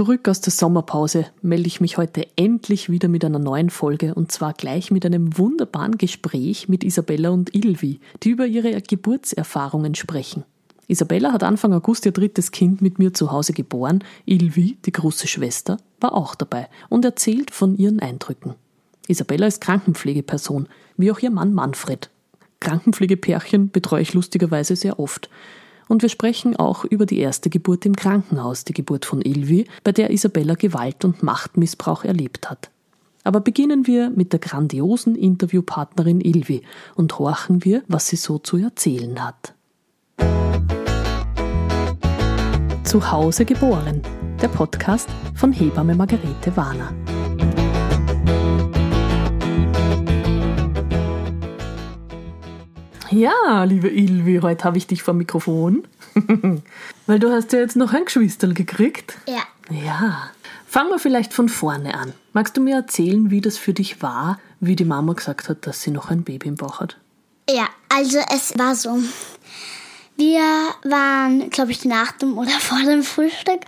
Zurück aus der Sommerpause melde ich mich heute endlich wieder mit einer neuen Folge und zwar gleich mit einem wunderbaren Gespräch mit Isabella und Ilvi, die über ihre Geburtserfahrungen sprechen. Isabella hat Anfang August ihr drittes Kind mit mir zu Hause geboren. Ilvi, die große Schwester, war auch dabei und erzählt von ihren Eindrücken. Isabella ist Krankenpflegeperson, wie auch ihr Mann Manfred. Krankenpflegepärchen betreue ich lustigerweise sehr oft. Und wir sprechen auch über die erste Geburt im Krankenhaus, die Geburt von Ilvi, bei der Isabella Gewalt und Machtmissbrauch erlebt hat. Aber beginnen wir mit der grandiosen Interviewpartnerin Ilvi und horchen wir, was sie so zu erzählen hat. Zu Hause geboren, der Podcast von Hebamme Margarete Warner. Ja, liebe Ilvi, heute habe ich dich vor Mikrofon. Weil du hast ja jetzt noch ein Geschwisterl gekriegt. Ja. Ja. Fangen wir vielleicht von vorne an. Magst du mir erzählen, wie das für dich war, wie die Mama gesagt hat, dass sie noch ein Baby im Bauch hat? Ja, also es war so. Wir waren, glaube ich, nach dem oder vor dem Frühstück.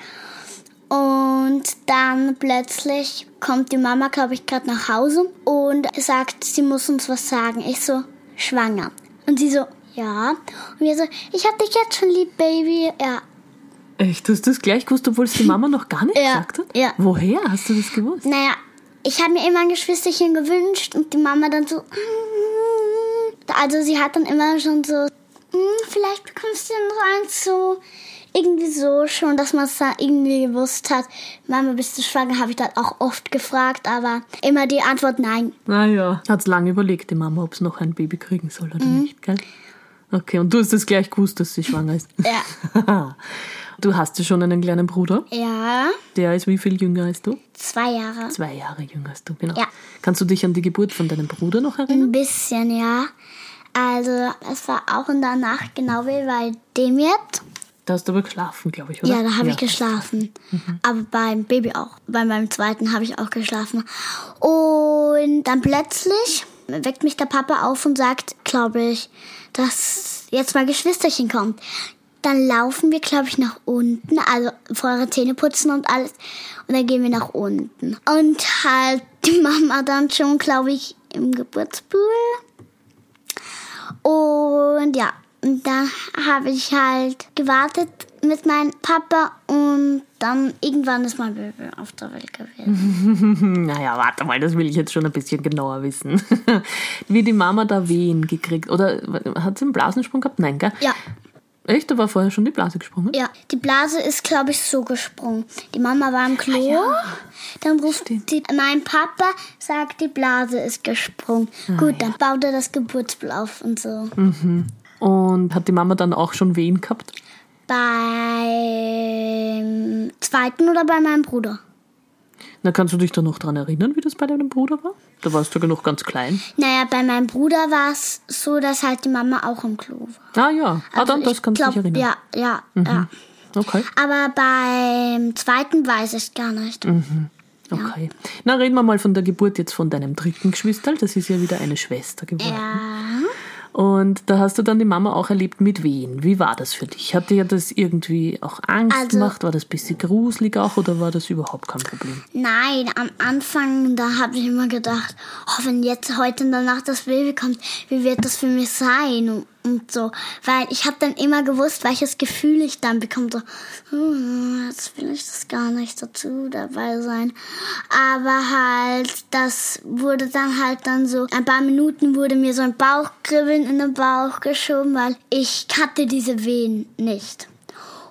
Und dann plötzlich kommt die Mama, glaube ich, gerade nach Hause und sagt, sie muss uns was sagen. Ich so, schwanger. Und sie so, ja. Und wir so, ich hab dich jetzt schon lieb, Baby. Ja. Echt? Du hast das gleich gewusst, obwohl es die Mama noch gar nicht Ja, gesagt hat? ja. Woher hast du das gewusst? Naja, ich habe mir immer ein Geschwisterchen gewünscht und die Mama dann so. Also sie hat dann immer schon so, "Mm, vielleicht bekommst du noch eins so. Irgendwie so schon, dass man es da irgendwie gewusst hat. Mama, bist du schwanger? Habe ich dann auch oft gefragt, aber immer die Antwort nein. Naja, hat's lange überlegt, die Mama, ob es noch ein Baby kriegen soll oder Mhm. nicht, gell? Okay, und du hast es gleich gewusst, dass sie schwanger ist. Ja. du hast ja schon einen kleinen Bruder. Ja, Der ist wie viel jünger als du? zwei Jahre. Zwei Jahre jünger als du, genau. Ja. Kannst du dich an die Geburt von deinem Bruder noch erinnern? Ein bisschen, ja. Also, es war auch in der Nacht genau wie bei dem jetzt. Da hast du aber geschlafen, glaube ich, oder? Ja, da habe ich geschlafen. Aber beim Baby auch. Bei meinem zweiten habe ich auch geschlafen. Und dann plötzlich weckt mich der Papa auf und sagt, glaube ich, dass jetzt mal Geschwisterchen kommt. Dann laufen wir, glaube ich, nach unten, also vorher Zähne putzen und alles. Und dann gehen wir nach unten. Und halt die Mama dann schon, glaube ich, im Geburtspool. Und ja, und da habe ich halt gewartet mit meinem Papa und dann irgendwann ist mein Baby auf der Welt gewesen. Naja, warte mal, das will ich jetzt schon ein bisschen genauer wissen. wie die Mama da Wehen gekriegt. Oder hat sie einen Blasensprung gehabt? Nein, gell? Ja, Echt? Da war vorher schon die Blase gesprungen? ja, die Blase ist, glaube ich, so gesprungen. Die Mama war im Klo, dann ruft die, mein Papa, sagt, die Blase ist gesprungen. Gut, dann baut er das Geburtsblatt auf und so. Und hat die Mama dann auch schon Wehen gehabt? Beim zweiten oder bei meinem Bruder? Na, kannst du dich da noch dran erinnern, wie das bei deinem Bruder war? Da warst du ja noch ganz klein. Naja, bei meinem Bruder war es so, dass halt die Mama auch im Klo war. Ah ja, ah, dann Also das ich kannst du dich erinnern. Ja, ja, ja. Okay, Aber beim zweiten weiß ich gar nicht. okay. Na, reden wir mal von der Geburt jetzt von deinem dritten Geschwisterl. Das ist ja wieder eine Schwester geworden. Ja. Und da hast du dann die Mama auch erlebt mit Wehen. Wie war das für dich? Hat dir das irgendwie auch Angst Also- gemacht? War das ein bisschen gruselig auch oder war das überhaupt kein Problem? Nein, am Anfang, da habe ich immer gedacht, oh, wenn jetzt heute in der Nacht das Baby kommt, wie wird das für mich sein? Und, so. Weil ich habe dann immer gewusst, welches Gefühl ich dann bekomme. So, hm, jetzt will ich das gar nicht dazu dabei sein. Aber halt, das wurde dann halt dann so, ein paar Minuten wurde mir so ein Bauchkribbeln in den Bauch geschoben, weil ich hatte diese Wehen nicht.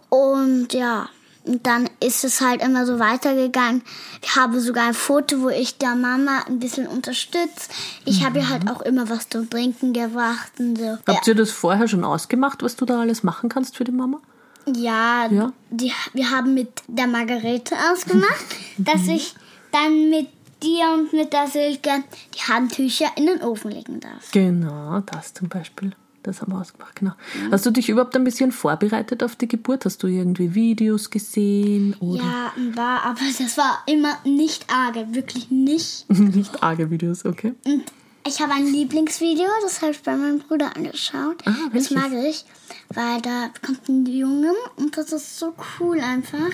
Und ja, und dann ist es halt immer so weitergegangen. Ich habe sogar ein Foto, wo ich der Mama ein bisschen unterstütze. Ich habe ihr halt auch immer was zum Trinken gebracht und so. Habt ihr das vorher schon ausgemacht, was du da alles machen kannst für die Mama? Ja, Ja? Die, wir haben mit der Margarete ausgemacht, dass ich dann mit dir und mit der Silke die Handtücher in den Ofen legen darf. Genau, das zum Beispiel. Das haben wir ausgemacht, genau. Hast du dich überhaupt ein bisschen vorbereitet auf die Geburt? Hast du irgendwie Videos gesehen? Oder Ja, war, aber das war immer nicht arge, wirklich nicht. nicht arge Videos, okay? Und Ich habe ein Lieblingsvideo, das habe ich bei meinem Bruder angeschaut. Ah, das mag ich, weil da kommt ein Junge und das ist so cool einfach.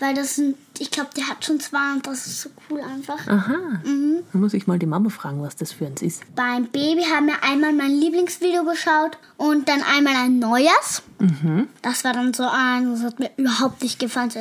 Weil das sind, ich glaube, der hat schon zwei und das ist so cool einfach. Aha. Dann muss ich mal die Mama fragen, was das für eins ist. Beim Baby haben wir einmal mein Lieblingsvideo geschaut und dann einmal ein neues. Das war dann so ein, das hat mir überhaupt nicht gefallen. So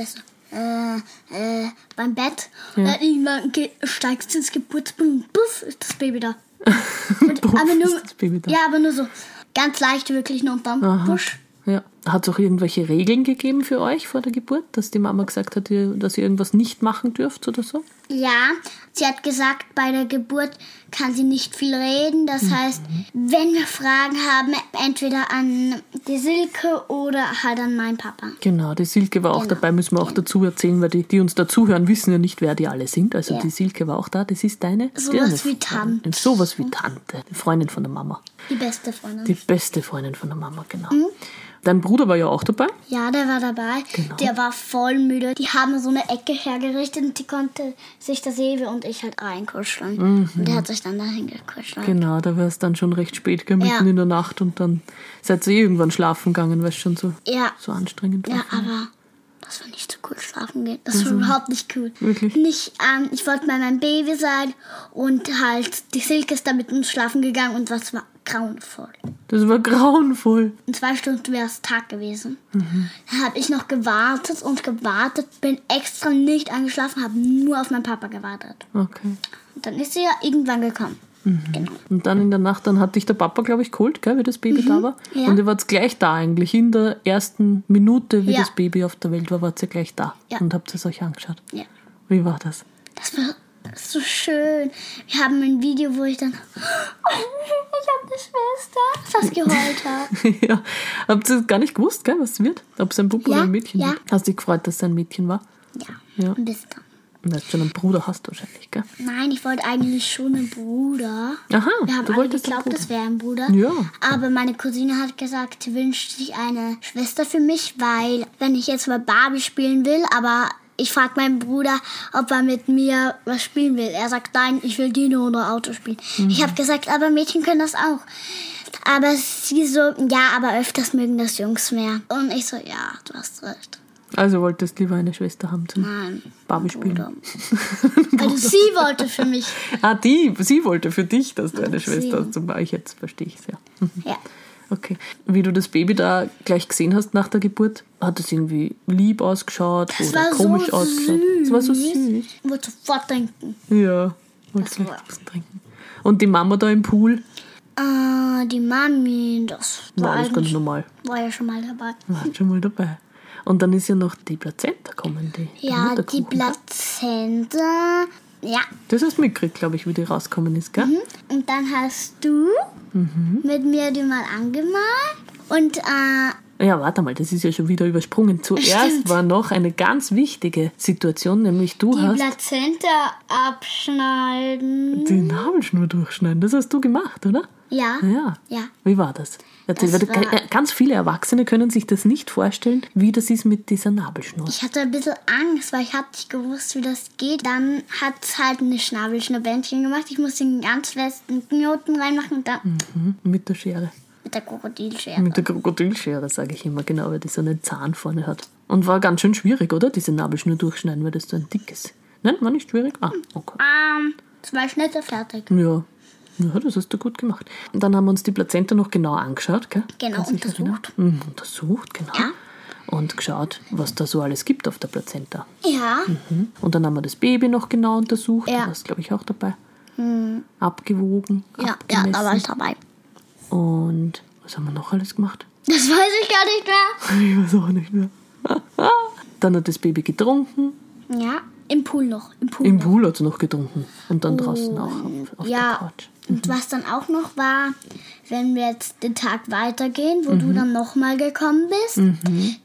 äh, äh, beim Bett. Und dann irgendwann ge- steigst du ins Geburtsbett und puff, ist das Baby da. Und, aber nur. Ja, aber nur so ganz leicht wirklich nur dann push. Ja. Hat es auch irgendwelche Regeln gegeben für euch vor der Geburt, dass die Mama gesagt hat, dass ihr irgendwas nicht machen dürft oder so? Ja, sie hat gesagt, bei der Geburt kann sie nicht viel reden. Das heißt, wenn wir Fragen haben, entweder an die Silke oder halt an meinen Papa. Genau, die Silke war auch Genau. dabei, müssen wir auch dazu erzählen, weil die, die uns dazuhören, wissen ja nicht, wer die alle sind. Also Ja. die Silke war auch da, das ist deine Sowas wie Tante. Sowas wie Tante, die Freundin von der Mama. Die beste Freundin. Die beste Freundin von der Mama, genau. Mhm. Dein Bruder war ja auch dabei. Ja, der war dabei. Genau. Der war voll müde. Die haben so eine Ecke hergerichtet und die konnte sich das Ewe und ich halt reinkuscheln. Und der hat sich dann dahin gekuschelt. Genau, da war es dann schon recht spät, gell, mitten Ja. in der Nacht und dann seid ihr irgendwann schlafen gegangen, weil es schon so, Ja. so anstrengend war. Ja, aber das war nicht so cool schlafen gehen. Das war überhaupt nicht cool. Mhm. Wirklich? Nicht, ähm, ich wollte bei meinem Baby sein und halt die Silke ist da mit uns schlafen gegangen und das war grauenvoll. Das war grauenvoll. In zwei Stunden wäre es Tag gewesen. Mhm. Dann habe ich noch gewartet und gewartet, bin extra nicht eingeschlafen, habe nur auf meinen Papa gewartet. Okay. Und dann ist sie ja irgendwann gekommen. Mhm. Genau. Und dann in der Nacht, dann hat dich der Papa, glaube ich, geholt, gell, wie das Baby da war. Mhm. ja. Und ihr wart gleich da eigentlich. In der ersten Minute, wie Ja. das Baby auf der Welt war, wart ihr gleich da. Ja. Und habt es euch angeschaut. Ja. Wie war das? Das war so schön. Wir haben ein Video, wo ich dann. Ich habe eine Schwester. Fast geheult habe. ja. Habt ihr gar nicht gewusst, gell, was es wird? Ob es ein Bub oder Ja, ein Mädchen ja. wird? Hast dich gefreut, dass es ein Mädchen war? Ja. Ja. Ein bisschen. Und dass du schon einen Bruder hast wahrscheinlich, gell? Nein, ich wollte eigentlich schon einen Bruder. Aha, Wir haben du alle geglaubt, das wäre ein Bruder. Ja. Aber meine Cousine hat gesagt, sie wünscht sich eine Schwester für mich, weil wenn ich jetzt mal Barbie spielen will, aber ich frage meinen Bruder, ob er mit mir was spielen will. Er sagt, nein, ich will Dino oder Auto spielen. Mhm. Ich habe gesagt, aber Mädchen können das auch. Aber sie so, ja, aber öfters mögen das Jungs mehr. Und ich so, ja, du hast recht. Also wolltest lieber eine Schwester haben zum Nein. Barbie spielen. Also sie wollte für mich. Ah, die, sie wollte für dich, dass du eine. Schwester hast. Zum Beispiel, jetzt verstehe ich es ja. Ja. Okay. Wie du das Baby da gleich gesehen hast nach der Geburt, hat es irgendwie lieb ausgeschaut Das oder komisch so ausgeschaut? Es war so süß. Ich wollte sofort denken. Ja. Wollte Das gleich war- was trinken. Und die Mama da im Pool Ah, die Mami, das war, war alles ganz normal. war ja schon mal dabei. War schon mal dabei. Und dann ist ja noch die Plazenta kommen, die, Ja, die Mutterkuchen. Plazenta. Ja. Das hast du mitgekriegt, glaube ich, wie die rausgekommen ist, gell? Mhm. Und dann hast du Mhm. mit mir die mal angemalt. Und äh, Ja, warte mal, das ist ja schon wieder übersprungen. Zuerst Stimmt. war noch eine ganz wichtige Situation, nämlich du die hast Plazenta abschneiden. die Nabelschnur durchschneiden. Das hast du gemacht, oder? Ja. Ja. Ja. Wie war das? Erzähl, Das weil war- äh, ganz viele Erwachsene können sich das nicht vorstellen, wie das ist mit dieser Nabelschnur. Ich hatte ein bisschen Angst, weil ich hatte nicht gewusst, wie das geht. Dann hat es halt eine Schnabelschnurbändchen gemacht. Ich musste einen ganz festen Knoten reinmachen und dann Mhm, mit der Schere. mit der Krokodilschere. Mit der Krokodilschere, sage ich immer genau, weil die so einen Zahn vorne hat. Und war ganz schön schwierig, oder? Diese Nabelschnur durchschneiden, weil das so ein dickes. Nein, war nicht schwierig? Ah, okay. Ähm, zwei Schnitte fertig. Ja. Ja, das hast du gut gemacht. Und dann haben wir uns die Plazenta noch genau angeschaut, gell? Genau, Kannst untersucht. Mhm, untersucht, genau. Ja. Und geschaut, was da so alles gibt auf der Plazenta. Ja. Mhm. Und dann haben wir das Baby noch genau untersucht. Ja. Da warst, glaube ich, auch dabei. Abgewogen, Ja, ja, da war ich dabei. Und was haben wir noch alles gemacht? Das weiß ich gar nicht mehr. Ich weiß auch nicht mehr. Dann hat das Baby getrunken. Ja, im Pool noch. Im Pool. Im. Pool hat es noch getrunken. Und dann draußen auch auf, auf der ja. Couch. Und was dann auch noch war, wenn wir jetzt den Tag weitergehen, wo du dann nochmal gekommen bist,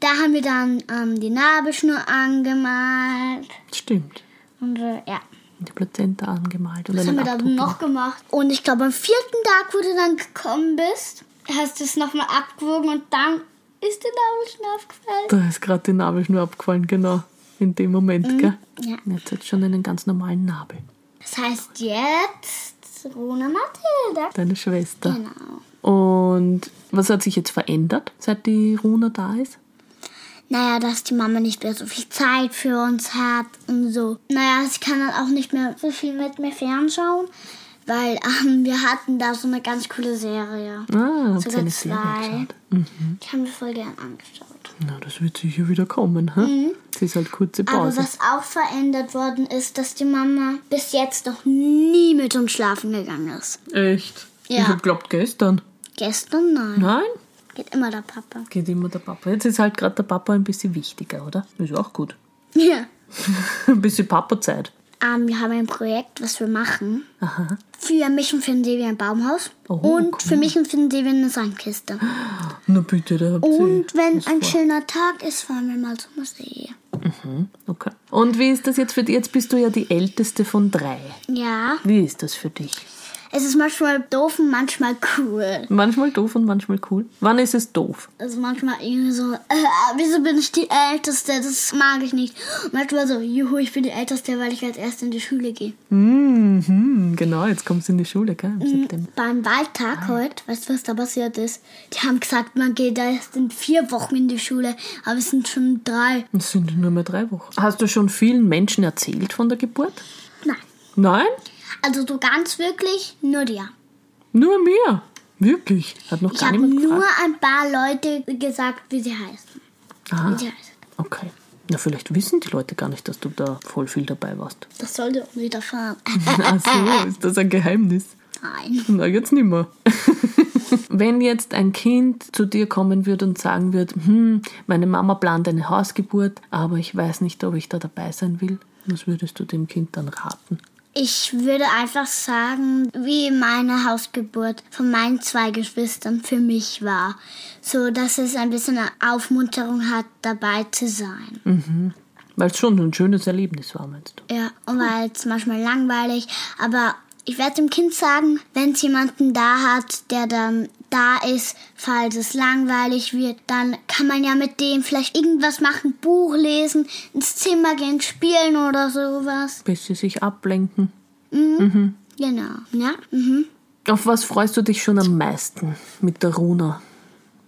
da haben wir dann ähm, die Nabelschnur angemalt. Stimmt. Und äh, ja, Die Plazenta angemalt. Und was haben wir dann Abdruck noch gemacht? Und ich glaube, am vierten Tag, wo du dann gekommen bist, hast du es nochmal abgewogen und dann ist die Nabelschnur aufgefallen. Da ist gerade die Nabelschnur abgefallen, genau. In dem Moment, gell? Ja. Jetzt hat es schon einen ganz normalen Nabel. Das heißt, jetzt ist Rona Mathilda. Deine Schwester. Genau. Und was hat sich jetzt verändert, seit die Runa da ist? Naja, dass die Mama nicht mehr so viel Zeit für uns hat und so. Naja, sie kann dann auch nicht mehr so viel mit mir fernschauen, weil ähm, wir hatten da so eine ganz coole Serie. Ah, habt ihr eine Serie geschaut? Mhm. Die haben wir voll gern angeschaut. Na, das wird sicher wieder kommen, hä? Es ist halt kurze Mhm. Aber Pause. was auch verändert worden ist, dass die Mama bis jetzt noch nie mit uns schlafen gegangen ist. Echt? Ja. Ich hab glaubt gestern. Gestern nein. Nein? Geht immer der Papa. Geht immer der Papa. Jetzt ist halt gerade der Papa ein bisschen wichtiger, oder? Ist auch gut. Ja. ein bisschen Papa-Zeit. Ähm, wir haben ein Projekt, was wir machen. Aha. Für mich und für den Devi ein Baumhaus. Oh, und cool. für mich und für den Devi eine Sandkiste. Na bitte, da habt Und wenn ein vor. schöner Tag ist, fahren wir mal zum Museum. Okay. Und wie ist das jetzt für dich? Jetzt bist du ja die älteste von drei. Ja. Wie ist das für dich? Es ist manchmal doof und manchmal cool. Manchmal doof und manchmal cool. Wann ist es doof? Also manchmal irgendwie so, äh, wieso bin ich die Älteste? Das mag ich nicht. Und manchmal so, juhu, ich bin die Älteste, weil ich als Erste in die Schule gehe. Mhm, genau, jetzt kommst du in die Schule, gell? September. Beim Wahltag heute, weißt du, was da passiert ist? Die haben gesagt, man geht erst in vier Wochen in die Schule, aber es sind schon drei. Es sind nur mehr drei Wochen. Hast du schon vielen Menschen erzählt von der Geburt? Nein. Nein? Also so ganz wirklich nur dir. Nur mir. Wirklich? Hat noch Ich gar habe niemand nur gefragt. ein paar Leute gesagt, wie sie heißen. Aha. Wie sie heißen. Okay. Na, vielleicht wissen die Leute gar nicht, dass du da voll viel dabei warst. Das sollte auch nicht erfahren. Ach so, ist das ein Geheimnis? Nein. Na, jetzt nimmer. Wenn jetzt ein Kind zu dir kommen würde und sagen würde, hm, meine Mama plant eine Hausgeburt, aber ich weiß nicht, ob ich da dabei sein will, was würdest du dem Kind dann raten? Ich würde einfach sagen, wie meine Hausgeburt von meinen zwei Geschwistern für mich war. So, dass es ein bisschen eine Aufmunterung hat, dabei zu sein. Weil es schon ein schönes Erlebnis war, meinst du? Ja, und weil es manchmal langweilig, aber ich werde dem Kind sagen, wenn es jemanden da hat, der dann da ist, falls es langweilig wird, dann kann man ja mit dem vielleicht irgendwas machen, Buch lesen, ins Zimmer gehen, spielen oder sowas. Bis sie sich ablenken. Genau, ja. Mhm. Auf was freust du dich schon am meisten mit der Runa?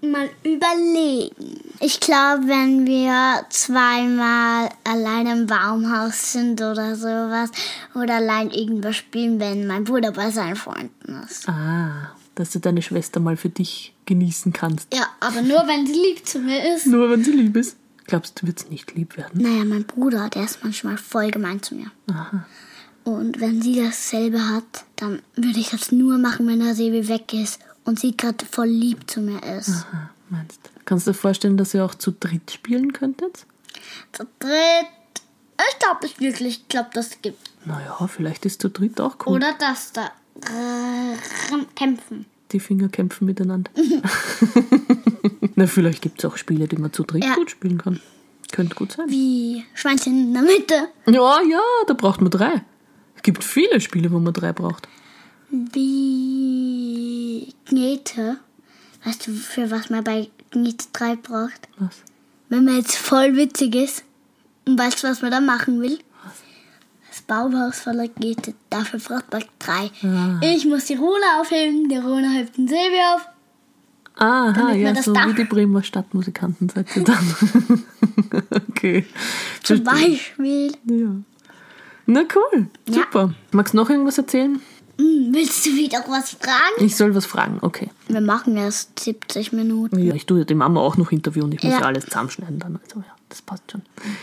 Mal überlegen. Ich glaube, wenn wir zweimal allein im Baumhaus sind oder sowas oder allein irgendwas spielen, wenn mein Bruder bei seinen Freunden ist. Ah, dass du deine Schwester mal für dich genießen kannst. Ja, aber nur wenn sie lieb zu mir ist. Nur wenn sie lieb ist. Glaubst du, wird's nicht lieb werden? Naja, mein Bruder, der ist manchmal voll gemein zu mir. Und wenn sie dasselbe hat, dann würde ich das nur machen, wenn der Sebi weg ist und sie gerade voll lieb zu mir ist. Ah, meinst du? Kannst du dir vorstellen, dass ihr auch zu dritt spielen könntet? Zu dritt. Ich glaube es wirklich. Ich glaube, das gibt. Naja, vielleicht ist zu dritt auch cool. Oder das da. Äh, kämpfen. Die Finger kämpfen miteinander. Na, vielleicht gibt es auch Spiele, die man zu dritt Ja. gut spielen kann. Könnte gut sein. Wie Schweinchen in der Mitte. Ja, ja, da braucht man drei. Es gibt viele Spiele, wo man drei braucht. Wie Knete. Weißt du, für was man bei Knete 3 braucht? Was? Wenn man jetzt voll witzig ist und weißt, was man da machen will? Das Baumhaus voller Knete. Dafür braucht man drei. Ah. Ich muss die Rune aufheben, die Rune hebt den Sebi auf. Aha, ja, so Dach- wie die Bremer Stadtmusikanten seid ihr dann. okay. Zum. Beispiel. Ja. Na cool, Ja. super. Magst du noch irgendwas erzählen? Hm, willst du wieder was fragen? Ich soll was fragen, okay. Wir machen erst 70 Minuten. Ja, ich tue ja die Mama auch noch interviewen. Ich muss Ja. ja alles zusammenschneiden dann. Also ja, das passt schon.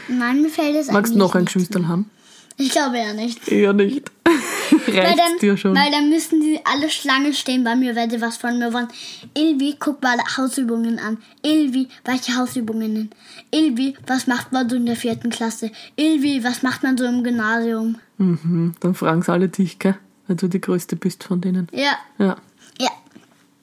Nein, mir fällt es Magst du noch ein. Geschwisterl haben? Ich glaube ja nicht. Eher nicht. Weil dann, dir schon? weil dann müssen die alle Schlange stehen bei mir, wenn sie was von mir wollen. Ilvi, guck mal Hausübungen an. Ilvi, welche Hausübungen? Ilvi, was macht man so in der vierten Klasse? Ilvi, was macht man so im Gymnasium? Mhm, dann fragen sie alle dich, gell? Weil du die Größte bist von denen. Ja, Ja. ja.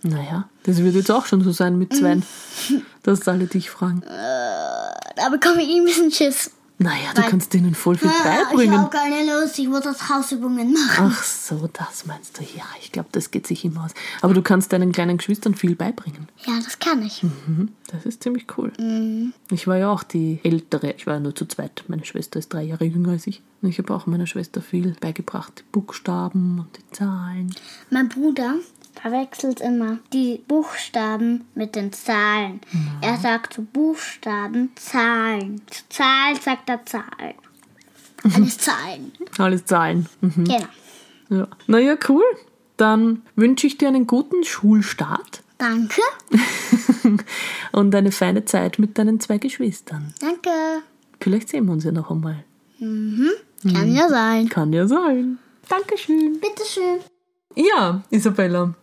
Naja, das wird jetzt auch schon so sein mit Zweien, Mhm. dass alle dich fragen. Da bekomme ich ein bisschen Schiss. Naja, du Weil- kannst denen voll viel ich beibringen. habe keine Lust, ich muss das Hausübungen machen. Ach so, das meinst du. Ja, ich glaube, das geht sich immer aus. Aber du kannst deinen kleinen Geschwistern viel beibringen. Ja, das kann ich. Mhm, das ist ziemlich cool. Ich war ja auch die Ältere. Ich war ja nur zu zweit. Meine Schwester ist drei Jahre jünger als ich. Und ich habe auch meiner Schwester viel beigebracht. Die Buchstaben und die Zahlen. Mein Bruder verwechselt immer die Buchstaben mit den Zahlen. Er sagt zu Buchstaben Zahlen. Zu Zahlen sagt er Zahlen. Alles Zahlen. Alles Zahlen. Mhm. Genau. Ja. Naja, cool. Dann wünsche ich dir einen guten Schulstart Danke. und eine feine Zeit mit deinen zwei Geschwistern. Danke. Vielleicht sehen wir uns ja noch einmal. Kann ja sein. Kann ja sein. Dankeschön. Bitteschön. Ja, Isabella,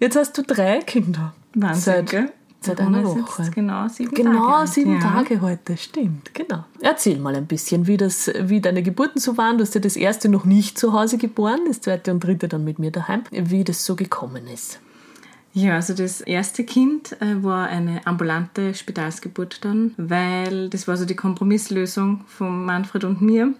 jetzt hast du drei Kinder. Wahnsinn, Seit, gell? seit einer Woche. Genau sieben Genau, Tage. sieben ja. Tage heute, stimmt, genau. Erzähl mal ein bisschen, wie, das, wie deine Geburten so waren. Du hast ja das erste noch nicht zu Hause geboren, das zweite und dritte dann mit mir daheim. Wie das so gekommen ist. Ja, also das erste Kind äh, war eine ambulante Spitalsgeburt dann, weil das war so die Kompromisslösung von Manfred und mir.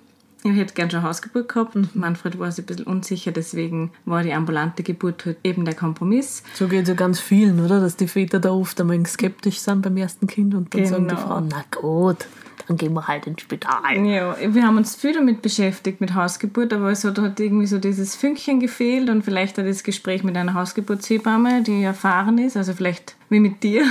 Ich hätte gern schon Hausgeburt gehabt. Manfred war sich ein bisschen unsicher, deswegen war die ambulante Geburt halt eben der Kompromiss. So geht es ja ganz vielen, oder? Dass die Väter da oft einmal skeptisch sind beim ersten Kind und dann sagen die Genau. Frauen, na gut, dann gehen wir halt ins Spital. Ja, wir haben uns viel damit beschäftigt, mit Hausgeburt, aber es hat halt irgendwie so dieses Fünkchen gefehlt und vielleicht hat das Gespräch mit einer Hausgeburtshebamme, die erfahren ist, also vielleicht wie mit dir,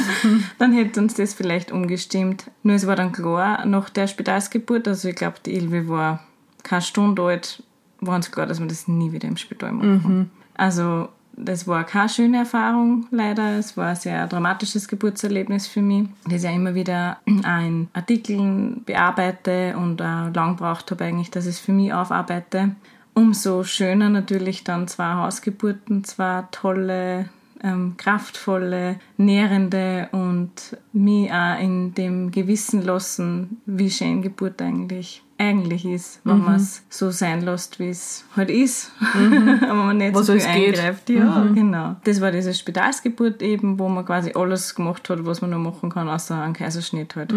dann hätte uns das vielleicht umgestimmt. Nur es war dann klar, nach der Spitalsgeburt, also ich glaube, die Ilve war keine Stunde alt, war uns klar, dass wir das nie wieder im Spital machen. Also das war keine schöne Erfahrung, leider. Es war ein sehr dramatisches Geburtserlebnis für mich, das ich ja immer wieder in Artikeln bearbeite und auch lang braucht habe eigentlich, dass ich es für mich aufarbeite. Umso schöner natürlich dann zwei Hausgeburten, zwei tolle, ähm, kraftvolle, nährende und mich auch in dem Gewissen lassen, wie schön Geburt eigentlich eigentlich ist, wenn man es so sein lässt, wie es halt ist, aber man nicht Was so viel geht. eingreift. Ja, genau. Das war diese Spitalsgeburt eben, wo man quasi alles gemacht hat, was man nur machen kann, außer einen Kaiserschnitt halt.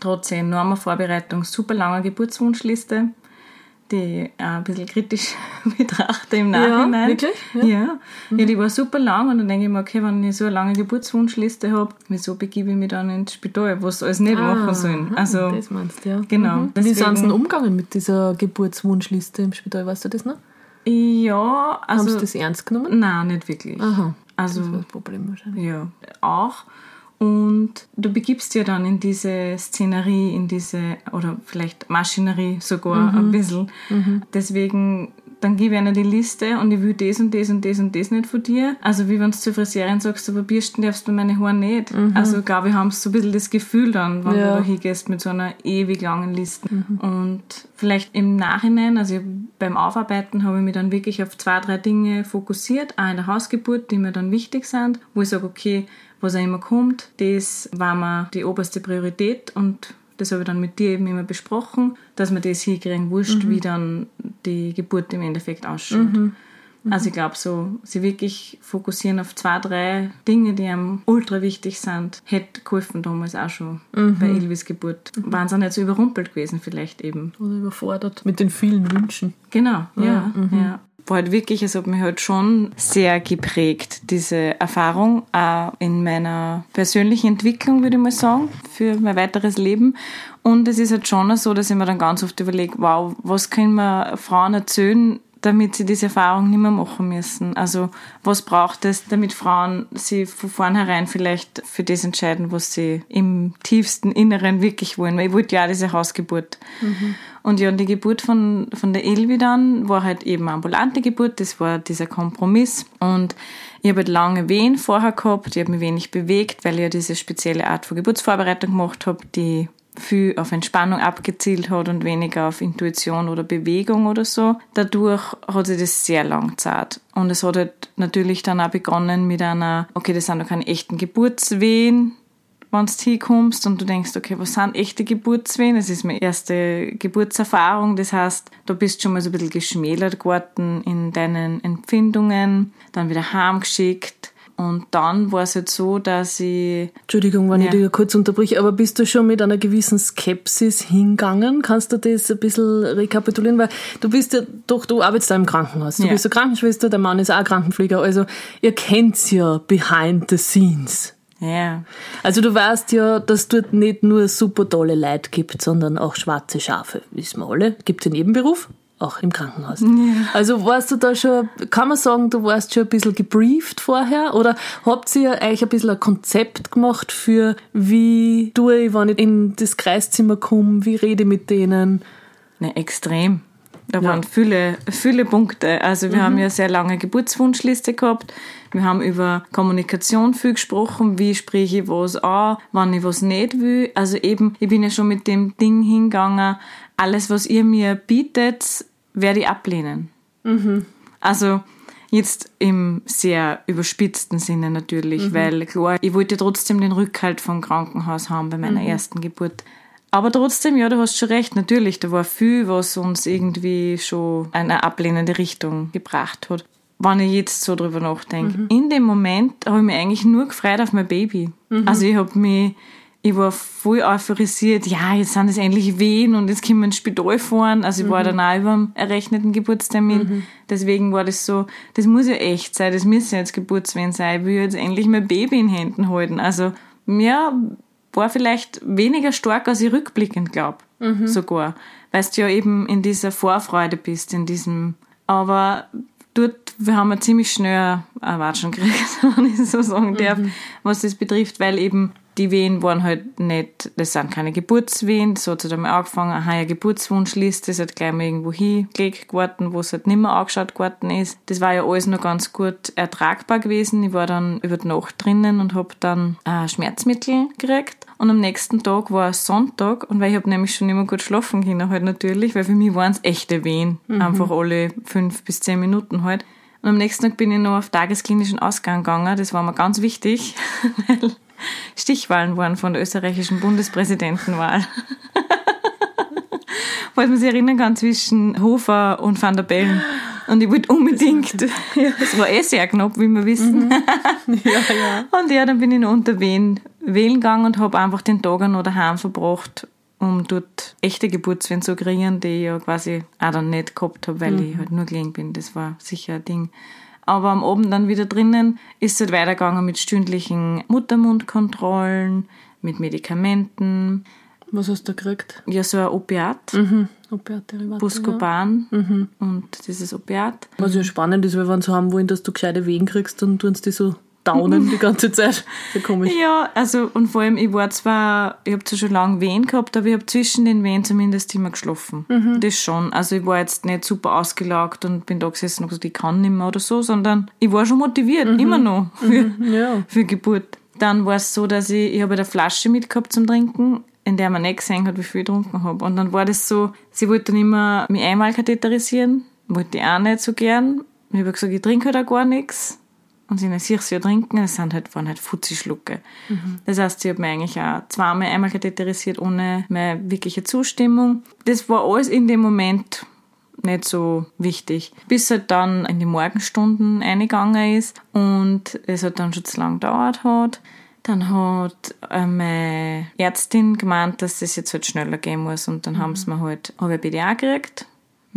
Trotz enormer Vorbereitung, super langer Geburtswunschliste, die auch ein bisschen kritisch betrachte im Nachhinein. wirklich? Ja. Ja. ja, die war super lang und dann denke ich mir, okay, wenn ich so eine lange Geburtswunschliste habe, wieso begebe ich mich dann ins Spital, was alles nicht machen sollen? Also, Ah, das meinst du, ja. genau. Mhm. Wie sind sie denn umgegangen mit dieser Geburtswunschliste im Spital? Weißt du das noch? ja, Haben also, sie das ernst genommen? nein, nicht wirklich. Aha. Also, Das war das Problem wahrscheinlich. Ja, auch. Und du begibst ja dann in diese Szenerie, in diese, oder vielleicht Maschinerie sogar ein bisschen. Deswegen, dann gebe ich einer die Liste und ich will das und das und das und das nicht von dir. Also wie wenn du zur Friseurin sagst, aber bürsten darfst du meine Haare nicht. Also glaube ich, haben so ein bisschen das Gefühl dann, wenn Ja. du da hingehst mit so einer ewig langen Liste. Und vielleicht im Nachhinein, also beim Aufarbeiten habe ich mich dann wirklich auf zwei, drei Dinge fokussiert. Auch in der Hausgeburt, die mir dann wichtig sind, wo ich sage, okay, was auch immer kommt, das war mir die oberste Priorität und das habe ich dann mit dir eben immer besprochen, dass wir das hinkriegen, wurscht, wie dann die Geburt im Endeffekt ausschaut. Also ich glaube so, sie wirklich fokussieren auf zwei, drei Dinge, die einem ultra wichtig sind, hätte geholfen damals auch schon bei Ilvis Geburt. Waren sie nicht so überrumpelt gewesen vielleicht eben. Oder überfordert mit den vielen Wünschen. Genau, ja, ja. War halt wirklich, es hat mich halt schon sehr geprägt, diese Erfahrung, auch in meiner persönlichen Entwicklung, würde ich mal sagen, für mein weiteres Leben. Und es ist halt schon so, dass ich mir dann ganz oft überlege, wow, was können wir Frauen erzählen, damit sie diese Erfahrung nicht mehr machen müssen. Also was braucht es, damit Frauen sich von vornherein vielleicht für das entscheiden, was sie im tiefsten Inneren wirklich wollen. Weil ich wollte ja diese Hausgeburt. Und ja, die Geburt von, von der Elvi dann war halt eben ambulante Geburt, das war dieser Kompromiss. Und ich habe halt lange Wehen vorher gehabt, ich habe mich wenig bewegt, weil ich ja diese spezielle Art von Geburtsvorbereitung gemacht habe, die viel auf Entspannung abgezielt hat und weniger auf Intuition oder Bewegung oder so. Dadurch hat sich das sehr lang zart. Und es hat halt natürlich dann auch begonnen mit einer, okay, das sind doch keine echten Geburtswehen, wenn du hinkommst und du denkst, okay, was sind echte Geburtswehen? Das ist meine erste Geburtserfahrung. Das heißt, du bist schon mal so ein bisschen geschmälert geworden in deinen Empfindungen, dann wieder heimgeschickt, Und dann war es halt so, dass ich. Entschuldigung, wenn ja. ich dich kurz unterbrich, aber bist du schon mit einer gewissen Skepsis hingegangen? Kannst du das ein bisschen rekapitulieren? Weil du bist ja doch, du arbeitest da im Krankenhaus. Du ja. bist eine Krankenschwester, der Mann ist auch Krankenpfleger. Also ihr kennt's ja behind the scenes. Ja. Also du weißt ja, dass dort nicht nur super tolle Leute gibt, sondern auch schwarze Schafe, wissen wir alle. Gibt's in jedem Beruf auch im Krankenhaus. Ja. Also warst du da schon, kann man sagen, du warst schon ein bisschen gebrieft vorher oder habt ihr euch ein bisschen ein Konzept gemacht für, wie tue ich, wenn ich in das Kreiszimmer komme, wie rede ich mit denen? Ne, extrem. Da ja. waren viele, viele Punkte. Also wir mhm. haben ja sehr lange Geburtswunschliste gehabt. Wir haben über Kommunikation viel gesprochen. Wie spreche ich was an, wann ich was nicht will. Also eben, ich bin ja schon mit dem Ding hingegangen. Alles, was ihr mir bietet, werde ich ablehnen. Mhm. Also, Jetzt im sehr überspitzten Sinne natürlich, mhm. weil klar, ich wollte trotzdem den Rückhalt vom Krankenhaus haben bei meiner mhm. ersten Geburt. Aber trotzdem, ja, du hast schon recht, natürlich, da war viel, was uns irgendwie schon eine ablehnende Richtung gebracht hat. Wenn ich jetzt so drüber nachdenke. Mhm. In dem Moment habe ich mich eigentlich nur gefreut auf mein Baby. Mhm. Also ich habe mich, ich war voll euphorisiert, ja, jetzt sind es endlich Wehen und jetzt können wir ins Spital fahren. Also ich war mhm. dann auch über dem errechneten Geburtstermin. Mhm. Deswegen war das so, das muss ja echt sein, das müssen jetzt Geburtswehen sein. Ich will jetzt endlich mein Baby in Händen halten. Also, ja, war vielleicht weniger stark, als ich rückblickend glaube, mhm. sogar. Weil du ja eben in dieser Vorfreude bist, in diesem, aber dort, wir haben ja ziemlich schnell Watschen gekriegt, wenn ich so sagen darf, mhm. was das betrifft, weil eben die Wehen waren halt nicht, das sind keine Geburtswehen, so hat es halt einmal angefangen, aha, eine Geburtswunschliste, das hat gleich mal irgendwo hingelegt geworden, wo es halt nicht mehr angeschaut geworden ist. Das war ja alles noch ganz gut ertragbar gewesen. Ich war dann über die Nacht drinnen und habe dann äh, Schmerzmittel gekriegt. Und am nächsten Tag war Sonntag und weil ich habe nämlich schon immer gut schlafen können halt natürlich, weil für mich waren es echte Wehen, mhm. einfach alle fünf bis zehn Minuten halt. Und am nächsten Tag bin ich noch auf tagesklinischen Ausgang gegangen, das war mir ganz wichtig, weil Stichwahlen waren von der österreichischen Bundespräsidentenwahl. Falls man sich erinnern kann, zwischen Hofer und Van der Bellen. Und ich wollte unbedingt, ja, es war eh sehr knapp, wie wir wissen. Mhm. Ja, ja. Und ja, dann bin ich noch unter Wien wählen gegangen und habe einfach den Tag noch daheim verbracht, um dort echte Geburtswehen zu kriegen, die ich ja quasi auch dann nicht gehabt habe, weil mhm. ich halt nur gelegen bin. Das war sicher ein Ding. Aber am Abend dann wieder drinnen ist es halt weitergegangen mit stündlichen Muttermundkontrollen, mit Medikamenten. Was hast du gekriegt? Ja, so ein Opiat. Mhm. Opiatderivate. Buscopan ja. mhm. und dieses Opiat. Was ja spannend ist, weil wenn sie haben wollen, dass du gescheite Wehen kriegst, dann tun sie die so daunen die ganze Zeit. Sehr komisch. Ja, also und vor allem, ich war zwar, ich habe zwar schon lange Wehen gehabt, aber ich habe zwischen den Wehen zumindest immer geschlafen. Mhm. Das schon. Also ich war jetzt nicht super ausgelagt und bin da gesessen und gesagt, ich kann nicht mehr oder so, sondern ich war schon motiviert, mhm. immer noch für, mhm. ja. für Geburt. Dann war es so, dass ich, ich habe eine Flasche mitgehabt zum Trinken, in der man nicht gesehen hat, wie viel ich getrunken habe. Und dann war das so, sie wollte dann immer mich einmal katheterisieren, wollte ich auch nicht so gern. Ich habe gesagt, ich trinke halt auch gar nichts und sie sich ja trinken, das sind halt, waren halt Fuzzi-Schlucke. Mhm. Das heißt, sie hat mich eigentlich auch zweimal einmal katheterisiert, ohne meine wirkliche Zustimmung. Das war alles in dem Moment nicht so wichtig. Bis halt dann in die Morgenstunden eingegangen ist und es hat dann schon zu lang gedauert hat. Dann hat äh, meine Ärztin gemeint, dass das jetzt halt schneller gehen muss und dann mhm. haben sie mir halt, BDA gekriegt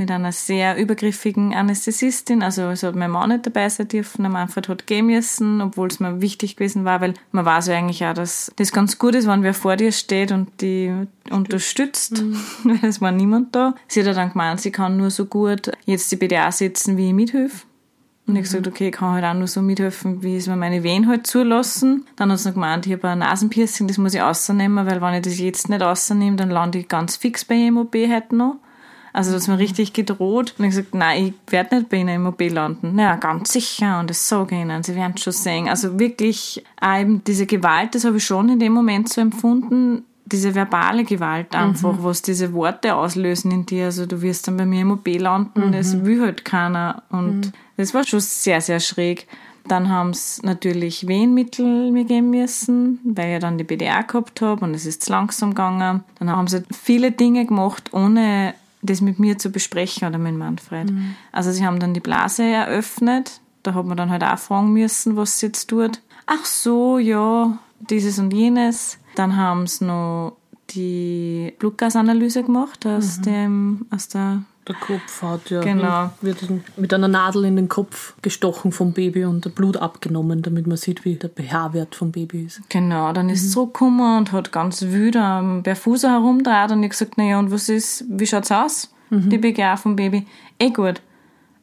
mit einer sehr übergriffigen Anästhesistin. Also es hat mein Mann nicht dabei sein dürfen. Der Manfred hat gehen müssen, obwohl es mir wichtig gewesen war, weil man weiß ja eigentlich auch, dass das ganz gut ist, wenn wer vor dir steht und die unterstützt, mhm. weil es war niemand da. Sie hat dann gemeint, sie kann nur so gut jetzt die BDA setzen, wie ich mithilfe. Und ich gesagt, okay, ich kann halt auch nur so mithelfen, wie es mir meine Wehen halt zulassen. Dann hat sie noch gemeint, ich habe ein Nasenpiercing, das muss ich rausnehmen, weil wenn ich das jetzt nicht rausnehme, dann lande ich ganz fix bei MOB heute noch. Also das hat mir richtig gedroht. Und ich gesagt, nein, ich werde nicht bei Ihnen im OP landen. Ja, ganz sicher. Und das sage ich Ihnen. Sie werden schon sehen. Also wirklich, eben diese Gewalt, das habe ich schon in dem Moment so empfunden. Diese verbale Gewalt einfach, mhm. was diese Worte auslösen in dir. Also du wirst dann bei mir im OP landen, mhm. das will halt keiner. Und mhm. das war schon sehr, sehr schräg. Dann haben sie natürlich Wehenmittel mir geben müssen, weil ich ja dann die BDR gehabt habe und es ist langsam gegangen. Dann haben sie viele Dinge gemacht, ohne das mit mir zu besprechen oder mit Manfred. Mhm. Also sie haben dann die Blase eröffnet, Da hat man dann halt auch fragen müssen, was sie jetzt tut. Ach so, ja, dieses und jenes. Dann haben sie noch die Blutgasanalyse gemacht aus Mhm. dem, aus der Der Kopf hat ja Genau. wird mit einer Nadel in den Kopf gestochen vom Baby und das Blut abgenommen, damit man sieht, wie der pH-Wert vom Baby ist. Genau, dann Mhm. ist sie zurückgekommen und hat ganz wütend am Perfuser herumgedreht und ich gesagt, naja, und was ist, wie schaut's aus? Mhm. Die BGA vom Baby. Eh gut.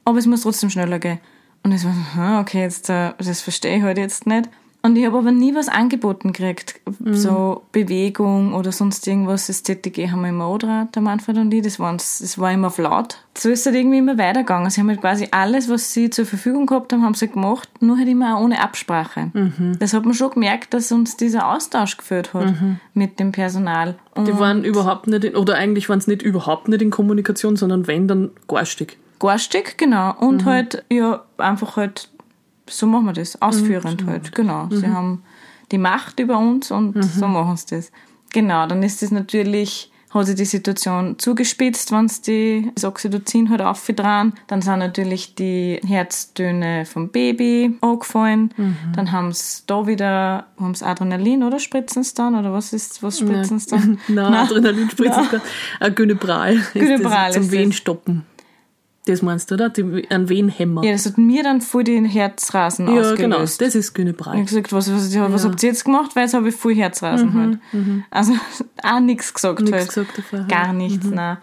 Aber es muss trotzdem schneller gehen. Und ich so, hm, okay, jetzt, äh, das verstehe ich halt jetzt nicht. Und ich habe aber nie was angeboten gekriegt. Mhm. So Bewegung oder sonst irgendwas. Das TTG haben wir immer angedreht, der Manfred und ich. Das, waren's- das war immer auf laut. So ist es halt irgendwie immer weitergegangen. Sie haben halt quasi alles, was sie zur Verfügung gehabt haben, haben sie gemacht. Nur halt immer auch ohne Absprache. Mhm. Das hat man schon gemerkt, dass uns dieser Austausch geführt hat mit dem Personal. Und Die waren überhaupt nicht, in, oder eigentlich waren es nicht überhaupt nicht in Kommunikation, sondern wenn, dann garstig. garstig, genau. Und halt, ja, einfach halt, so machen wir das, ausführend halt, genau. Sie haben die Macht über uns und so machen sie das. Genau, dann ist das natürlich, hat sich die Situation zugespitzt, wenn sie die, das Oxytocin halt aufgetragen. Dann sind natürlich die Herztöne vom Baby angefallen. Dann haben sie da wieder, haben sie Adrenalin, oder spritzen sie dann? Oder was ist, was spritzen sie dann? Nein, Adrenalinspritzen ist gar Ein Gynebral. ist Gynebral das, zum ist das. Wehen stoppen. Das meinst du, oder? Die, ein Wehenhämmer. Ja, das hat mir dann voll den Herzrasen Ja, ausgelöst. genau. Das ist Ich Gynebral. habe gesagt, was, was, ja, was habt ihr jetzt gemacht? Weil jetzt habe ich voll Herzrasen halt. Also auch nichts gesagt Nichts halt. gesagt davor, ja. Gar nichts, nein.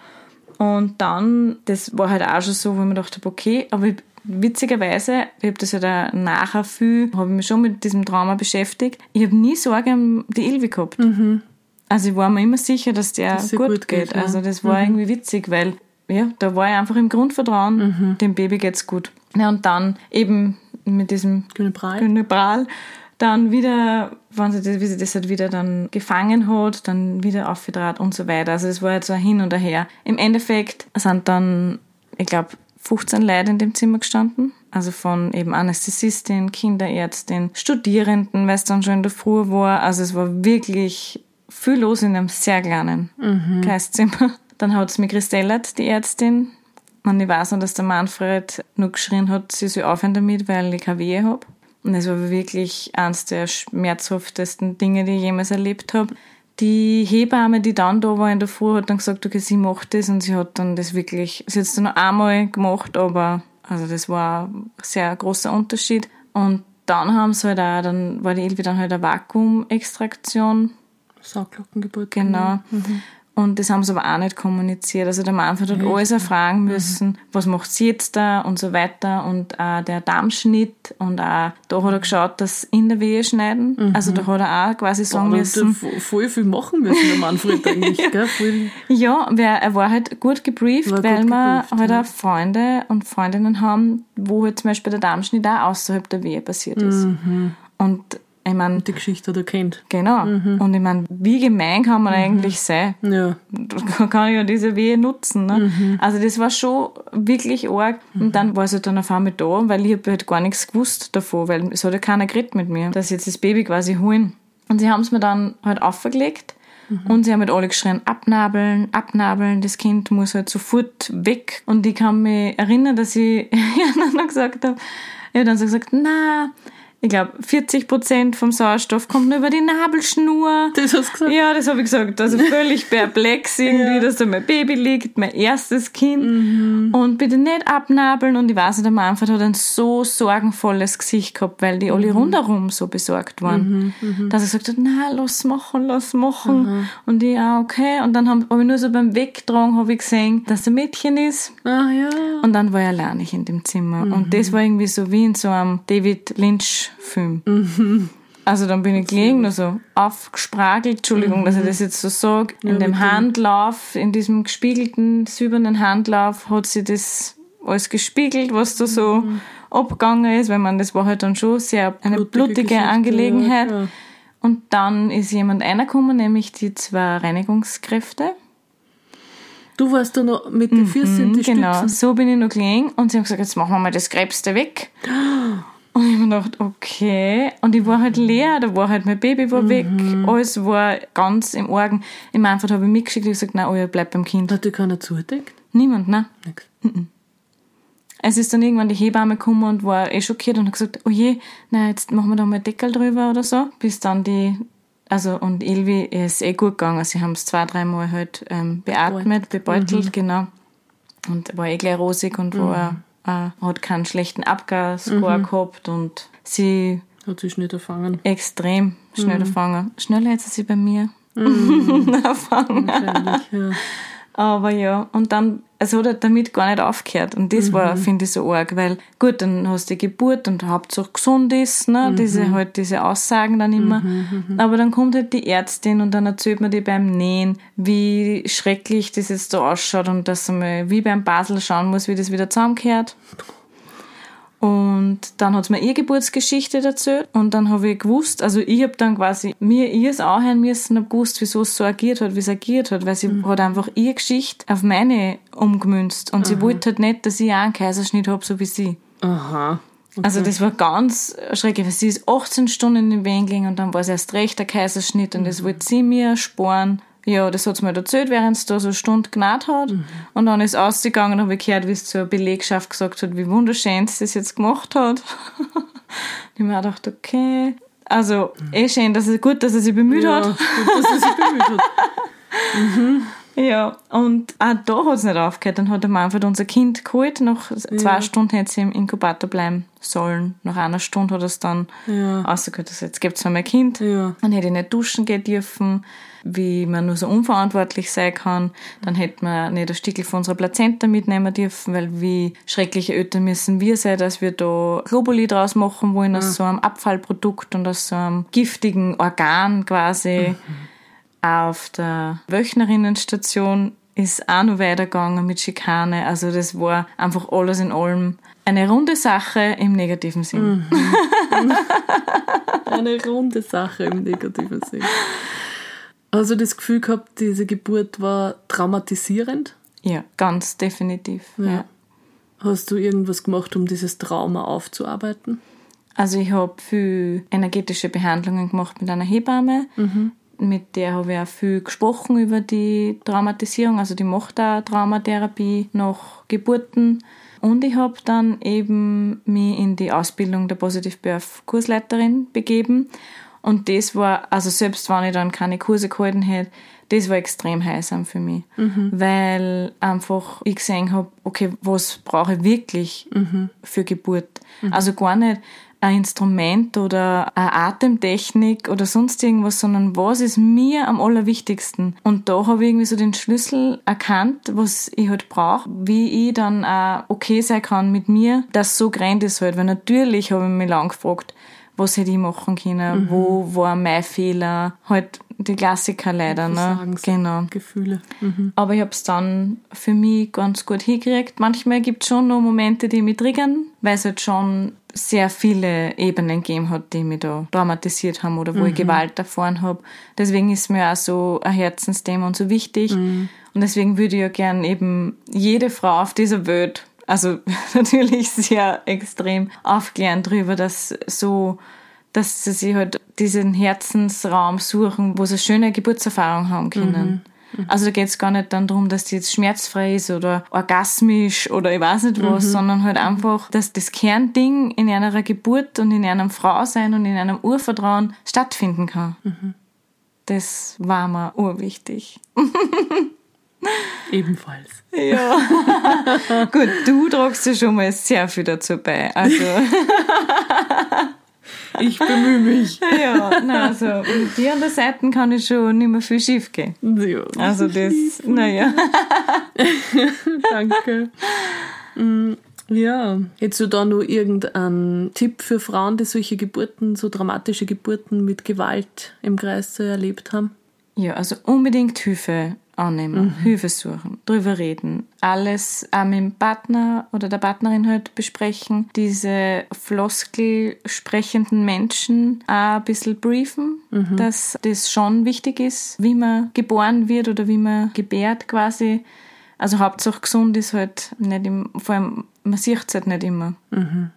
Und dann, das war halt auch schon so, wo ich mir dachte, okay, aber ich, witzigerweise, ich habe das ja da nachher viel, habe mich schon mit diesem Trauma beschäftigt. Ich habe nie Sorge um die Ilvi gehabt. Also ich war mir immer sicher, dass der Dass gut, gut geht. geht, ja. Also das war irgendwie witzig, weil ja, da war ich einfach im Grundvertrauen, dem Baby geht's gut. Ja, und dann eben mit diesem. Gynebral dann wieder, wenn sie das, wie sie das halt wieder dann gefangen hat, dann wieder aufgedraht und so weiter. Also das war jetzt so ein Hin und Her. Im Endeffekt sind dann, ich glaube, 15 Leute in dem Zimmer gestanden. Also von eben Anästhesistin, Kinderärztin, Studierenden, weil es dann schon in der Früh war. Also es war wirklich viel los in einem sehr kleinen Kreiszimmer. Dann hat es mich gestellt, die Ärztin. Und ich weiß noch, dass der Manfred nur geschrien hat, sie soll aufhören damit, weil ich keine Wehe habe. Und es war wirklich eines der schmerzhaftesten Dinge, die ich jemals erlebt habe. Die Hebamme, die dann da war in der Früh, hat dann gesagt, okay, sie macht das und sie hat dann das wirklich, sie hat es dann noch einmal gemacht, aber also das war ein sehr großer Unterschied. Und dann haben sie halt auch, dann war die Ilvi dann halt eine Vakuumextraktion Sauglockengeburt. Genau. Und das haben sie aber auch nicht kommuniziert. Also der Manfred hat alles erfragen müssen, was macht sie jetzt da und so weiter. Und auch der Darmschnitt und auch da hat er geschaut, dass in der Wehe schneiden. Also da hat er auch quasi sagen Boah, müssen, voll viel machen müssen, der Manfred eigentlich. Gell? Voll, ja, er war halt gut gebrieft, War gut weil wir gebrieft, halt ja. auch Freunde und Freundinnen haben, wo halt zum Beispiel der Darmschnitt auch außerhalb der Wehe passiert ist. Mhm. Und ich meine, die Geschichte hat er kennt. genau. Mhm. Und ich meine, wie gemein kann man eigentlich sein? Ja. Da kann ich ja diese Wehe nutzen. Ne? Mhm. Also das war schon wirklich arg. Und dann war sie dann auf einmal da, weil ich habe halt gar nichts gewusst davon, weil es hat ja keiner geredet mit mir, dass jetzt das Baby quasi holen. Und sie haben es mir dann halt aufgelegt Mhm. und sie haben halt alle geschrien, abnabeln, abnabeln, das Kind muss halt sofort weg. Und ich kann mich erinnern, dass ich ja dann gesagt habe, ich habe dann so gesagt, na, ich glaube 40 Prozent vom Sauerstoff kommt nur über die Nabelschnur. Das hast du gesagt? Ja, das habe ich gesagt. Also völlig perplex irgendwie, dass da mein Baby liegt, mein erstes Kind. Und bitte nicht abnabeln. Und ich weiß nicht, der Manfred hat ein so sorgenvolles Gesicht gehabt, weil die alle rundherum so besorgt waren. Dass er gesagt hat, na, lass machen, lass machen. Und ich, ah, okay. Und dann habe hab ich nur so beim Wegtragen habe ich gesehen, dass ein Mädchen ist. Ah, ja. Und dann war ich alleinig in dem Zimmer. Und das war irgendwie so wie in so einem David Lynch-Film. Also dann bin ich gelegen, also aufgespragelt, Entschuldigung, dass ich das jetzt so sage, in dem Handlauf, in diesem gespiegelten, silbernen Handlauf hat sie das alles gespiegelt, was da so abgegangen ist, weil man, das war halt dann schon sehr eine Blutige blutige, Angelegenheit. ja, ja. Und dann ist jemand reingekommen, nämlich die zwei Reinigungskräfte. Du warst da noch mit den Füßen in die Genau, Stützen. so bin ich noch gelegen und sie haben gesagt, jetzt machen wir mal das Krebste weg. Und ich hab mir gedacht, okay. Und ich war halt leer, da war halt mein Baby war weg, alles war ganz im Orgen. Im Anfang habe ich mitgeschickt und gesagt, nein, oh, ich bleib beim Kind. Hat dir keiner zugedeckt? Niemand, ne? Nix. Es ist dann irgendwann die Hebamme gekommen und war eh schockiert und hat gesagt, oh je, na, jetzt machen wir da mal Deckel drüber oder so. Bis dann die, also, und Ilvi ist eh gut gegangen. Sie haben es zwei, dreimal halt ähm, beatmet, bebeutelt, mhm. genau. Und war eh gleich rosig und war, mhm. Äh, hat keinen schlechten Abgasscore mhm. gehabt und sie hat sie schnell erfangen. Extrem schnell mhm. erfangen. Schneller hätte sie bei mir mhm. erfangen. Ja. Aber ja, und dann, es hat damit gar nicht aufgehört. Und das mhm. war, finde ich, so arg, weil, gut, dann hast du die Geburt und Hauptsache gesund ist, ne, mhm. diese, halt, diese Aussagen dann immer. Mhm, mhm, Aber dann kommt halt die Ärztin und dann erzählt man die beim Nähen, wie schrecklich das jetzt da ausschaut und dass man wie beim Basel schauen muss, wie das wieder zusammengehört. Und dann hat sie mir ihre Geburtsgeschichte erzählt und dann habe ich gewusst, also ich habe dann quasi mir ihrs anhören müssen und gewusst, wieso es so agiert hat, wie es agiert hat, weil sie mhm. hat einfach ihre Geschichte auf meine umgemünzt und Aha. sie wollte halt nicht, dass ich auch einen Kaiserschnitt habe, so wie sie. Aha. Okay. Also das war ganz schrecklich, weil sie ist 18 Stunden in den Wehen und dann war es erst recht der Kaiserschnitt und mhm. das wollte sie mir sparen. Ja, das hat sie mir erzählt, während sie da so eine Stunde genäht hat. Mhm. Und dann ist ausgegangen und habe ich gehört, wie es zur Belegschaft gesagt hat, wie wunderschön sie das jetzt gemacht hat. ich mir auch gedacht, okay. Also, mhm. eh schön, dass es gut, dass er sich bemüht ja, hat. Gut, dass er sich bemüht hat. mhm. Ja, und auch da hat es nicht aufgehört. Dann hat der Manfred unser Kind geholt. Nach ja. zwei Stunden hätte sie im Inkubator bleiben sollen. Nach einer Stunde hat er es dann ja. rausgehört, dass jetzt gibt es mein Kind. Ja. Dann hätte ich nicht duschen gehen dürfen, wie man nur so unverantwortlich sein kann. Dann hätte man nicht ein Stückel von unserer Plazenta mitnehmen dürfen, weil wie schreckliche Eltern müssen wir sein, dass wir da Globuli draus machen wollen, ja. aus so einem Abfallprodukt und aus so einem giftigen Organ quasi. Mhm auf der Wöchnerinnenstation ist auch noch weitergegangen mit Schikane. Also das war einfach alles in allem eine runde Sache im negativen Sinn. Mhm. eine runde Sache im negativen Sinn. Also das Gefühl gehabt, diese Geburt war traumatisierend? Ja, ganz definitiv. Ja. ja. Hast du irgendwas gemacht, um dieses Trauma aufzuarbeiten? Also ich habe viel energetische Behandlungen gemacht mit einer Hebamme. Mhm mit der habe ich auch viel gesprochen über die Traumatisierung. Also die macht auch Traumatherapie nach Geburten. Und ich habe dann eben mich in die Ausbildung der Positive Birth Kursleiterin begeben. Und das war, also selbst wenn ich dann keine Kurse gehalten hätte, das war extrem heilsam für mich. Mhm. Weil einfach ich gesehen habe, okay, was brauche ich wirklich mhm. für Geburt? Mhm. Also gar nicht, ein Instrument oder eine Atemtechnik oder sonst irgendwas, sondern was ist mir am allerwichtigsten? Und da habe ich irgendwie so den Schlüssel erkannt, was ich halt brauche, wie ich dann auch okay sein kann mit mir, dass so grand ist halt. Weil natürlich habe ich mich lang gefragt, was hätte ich machen können, mhm. wo war mein Fehler, halt die Klassiker leider, ne? Genau. Gefühle. Mhm. Aber ich habe es dann für mich ganz gut hingekriegt. Manchmal gibt es schon noch Momente, die mich triggern, weil es halt schon sehr viele Ebenen gegeben hat, die mich da traumatisiert haben oder wo mhm. ich Gewalt erfahren habe. Deswegen ist mir auch so ein Herzensthema und so wichtig. Mhm. Und deswegen würde ich ja gern eben jede Frau auf dieser Welt, also natürlich sehr extrem aufklären darüber, dass so, dass sie sich halt diesen Herzensraum suchen, wo sie eine schöne Geburtserfahrung haben können. Mhm. Mhm. Also da geht es gar nicht dann darum, dass die jetzt schmerzfrei ist oder orgasmisch oder ich weiß nicht was, mhm. sondern halt einfach, dass das Kernding in einer Geburt und in einem Frausein und in einem Urvertrauen stattfinden kann. Mhm. Das war mir urwichtig. Ebenfalls. Ja. Gut, du tragst ja schon mal sehr viel dazu bei. Also. Ich bemühe mich. Ja, na, also mit dir an der Seite kann ich schon nicht mehr viel schief gehen. Ja, also das, naja. Danke. Mm, ja, hättest du da noch irgendeinen Tipp für Frauen, die solche Geburten, so dramatische Geburten mit Gewalt im Kreis erlebt haben? Ja, also unbedingt Hilfe annehmen, mhm. Hilfe suchen, drüber reden, alles auch mit dem Partner oder der Partnerin halt besprechen, diese Floskel sprechenden Menschen auch ein bisschen briefen, mhm. dass das schon wichtig ist, wie man geboren wird oder wie man gebärt quasi. Also Hauptsache gesund ist halt nicht im, vor allem, man sieht es halt nicht immer. Mhm.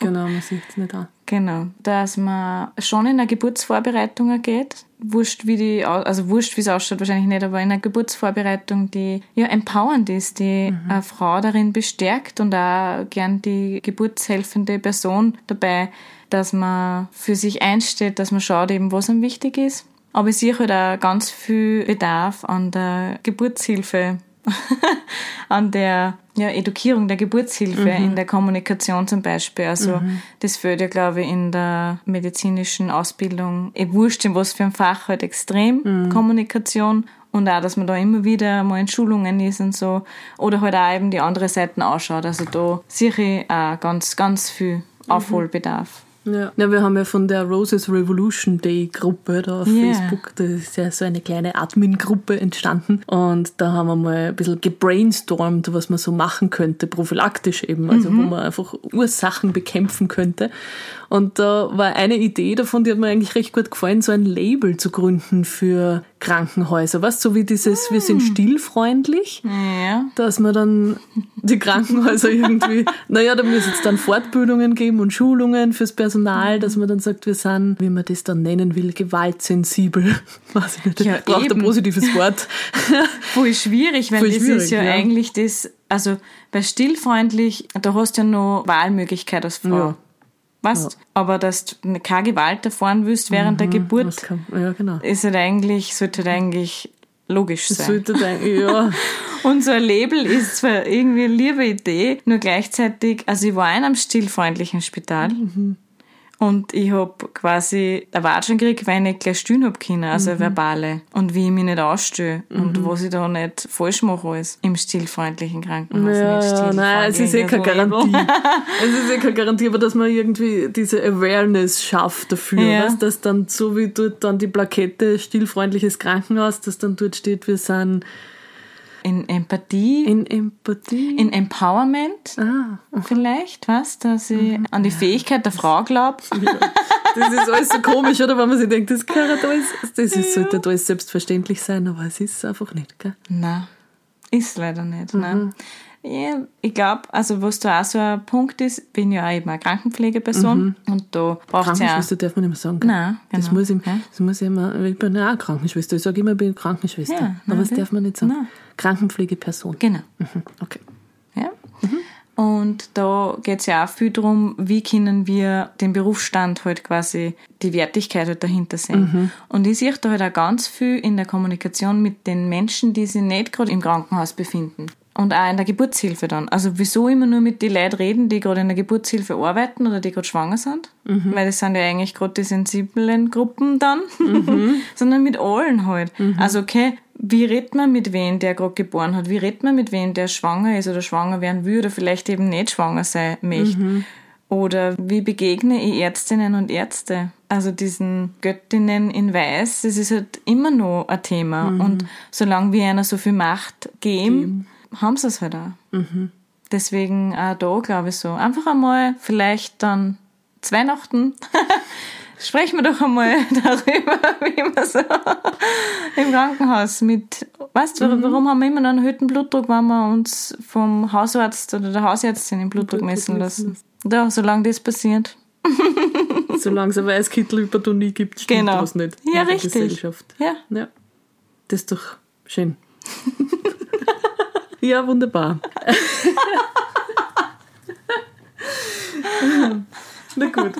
Genau, man sieht es nicht an. Genau. Dass man schon in eine Geburtsvorbereitung geht. Wurscht, wie die, also wurscht, wie es ausschaut, wahrscheinlich nicht, aber in einer Geburtsvorbereitung, die ja empowernd ist, die mhm. eine Frau darin bestärkt und auch gern die geburtshelfende Person dabei, dass man für sich einsteht, dass man schaut eben, was einem wichtig ist. Aber ich sehe halt auch ganz viel Bedarf an der Geburtshilfe an der ja, Edukierung der Geburtshilfe mhm. in der Kommunikation zum Beispiel. Also mhm. das fehlt ja, glaube ich, in der medizinischen Ausbildung, eh wurscht in was für ein Fach halt extrem, mhm. Kommunikation. Und auch, dass man da immer wieder mal in Schulungen ist und so. Oder halt auch eben die andere Seiten ausschaut. Also da sehe ich auch ganz, ganz viel mhm. Aufholbedarf. Ja. ja, wir haben ja von der Roses Revolution Day Gruppe da auf yeah. Facebook, da ist ja so eine kleine Admin-Gruppe entstanden und da haben wir mal ein bisschen gebrainstormt, was man so machen könnte, prophylaktisch eben, also mhm. wo man einfach Ursachen bekämpfen könnte. Und da war eine Idee davon, die hat mir eigentlich recht gut gefallen, so ein Label zu gründen für Krankenhäuser. Weißt so wie dieses, wir sind hm. stillfreundlich, ja. dass man dann die Krankenhäuser irgendwie, naja, da muss es dann Fortbildungen geben und Schulungen fürs Personal, dass man dann sagt, wir sind, wie man das dann nennen will, gewaltsensibel. Weiß ich nicht, ja, braucht eben. ein positives Wort. Voll schwierig, weil Voll das schwierig, ist ja, ja, eigentlich das, also bei stillfreundlich, da hast du ja noch Wahlmöglichkeit als Frau. Ja weißt, ja. aber dass du keine Gewalt erfahren willst während mhm, der Geburt, kann, ja, genau. ist halt eigentlich, sollte halt eigentlich logisch sein. Sollte dann, ja. Und so ein Label ist zwar irgendwie eine liebe Idee, nur gleichzeitig, also ich war in einem stillfreundlichen Spital. Mhm. Und ich hab quasi eine Watschen gekriegt, weil ich nicht gleich stillen hab können, also mhm. verbale. Und wie ich mich nicht ausstehe mhm. und was ich da nicht falsch mache alles im stillfreundlichen Krankenhaus. Ja, ja nein, es ist eh keine Garantie. es ist eh keine Garantie, aber dass man irgendwie diese Awareness schafft dafür, ja. weißt, dass dann so wie dort dann die Plakette stillfreundliches Krankenhaus, dass dann dort steht, wir sind in Empathie. In Empathie. In Empowerment. Ah, vielleicht, was? Dass ich mhm. an die Fähigkeit der Frau glaube. Ja. Das ist alles so komisch, oder? Wenn man sich denkt, das gehört alles, das ist, sollte alles selbstverständlich sein, aber es ist einfach nicht, gell? Nein, ist leider nicht. Mhm. Nein. Ja, ich glaube, also was da auch so ein Punkt ist, bin ja auch eben eine Krankenpflegeperson mhm. und da braucht es ja... Krankenschwester darf man nicht mehr sagen. Gell? Nein, genau. Das muss, ich, das muss ich immer... Ich bin ja auch Krankenschwester. Ich sage immer, ich bin Krankenschwester. Ja, aber das darf man nicht sagen. Nein. Krankenpflegeperson. Genau. Mhm. Okay. Ja. Mhm. Und da geht es ja auch viel darum, wie können wir den Berufsstand halt quasi, die Wertigkeit halt dahinter sehen. Mhm. Und ich sehe da halt auch ganz viel in der Kommunikation mit den Menschen, die sich nicht gerade im Krankenhaus befinden. Und auch in der Geburtshilfe dann. Also wieso immer nur mit den Leuten reden, die gerade in der Geburtshilfe arbeiten oder die gerade schwanger sind? Mhm. Weil das sind ja eigentlich gerade die sensiblen Gruppen dann. Mhm. Sondern mit allen halt. Mhm. Also okay, wie redet man mit wem, der gerade geboren hat? Wie redet man mit wem, der schwanger ist oder schwanger werden will oder vielleicht eben nicht schwanger sein möchte? Mhm. Oder wie begegne ich Ärztinnen und Ärzte? Also diesen Göttinnen in Weiß, das ist halt immer noch ein Thema. Mhm. Und solange wir einer so viel Macht geben, geben haben sie es halt auch. Mhm. Deswegen auch da glaube ich so. Einfach einmal vielleicht dann zu Weihnachten sprechen wir doch einmal darüber, wie man so im Krankenhaus mit, weißt du, mhm. warum haben wir immer noch einen erhöhten Blutdruck, wenn wir uns vom Hausarzt oder der Hausärztin den Blutdruck, Blutdruck messen lassen? Ja, solange das passiert. solange es eine Weißkittelhypertonie gibt, stimmt genau. das nicht. Ja, richtig. Gesellschaft. Ja. ja. Das ist doch schön. Ja, wunderbar. Na gut.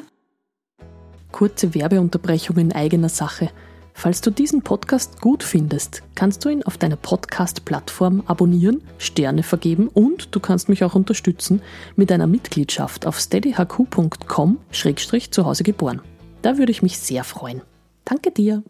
Kurze Werbeunterbrechung in eigener Sache. Falls du diesen Podcast gut findest, kannst du ihn auf deiner Podcast-Plattform abonnieren, Sterne vergeben und du kannst mich auch unterstützen mit einer Mitgliedschaft auf steadyhq.com-zu Hause geboren. Da würde ich mich sehr freuen. Danke dir.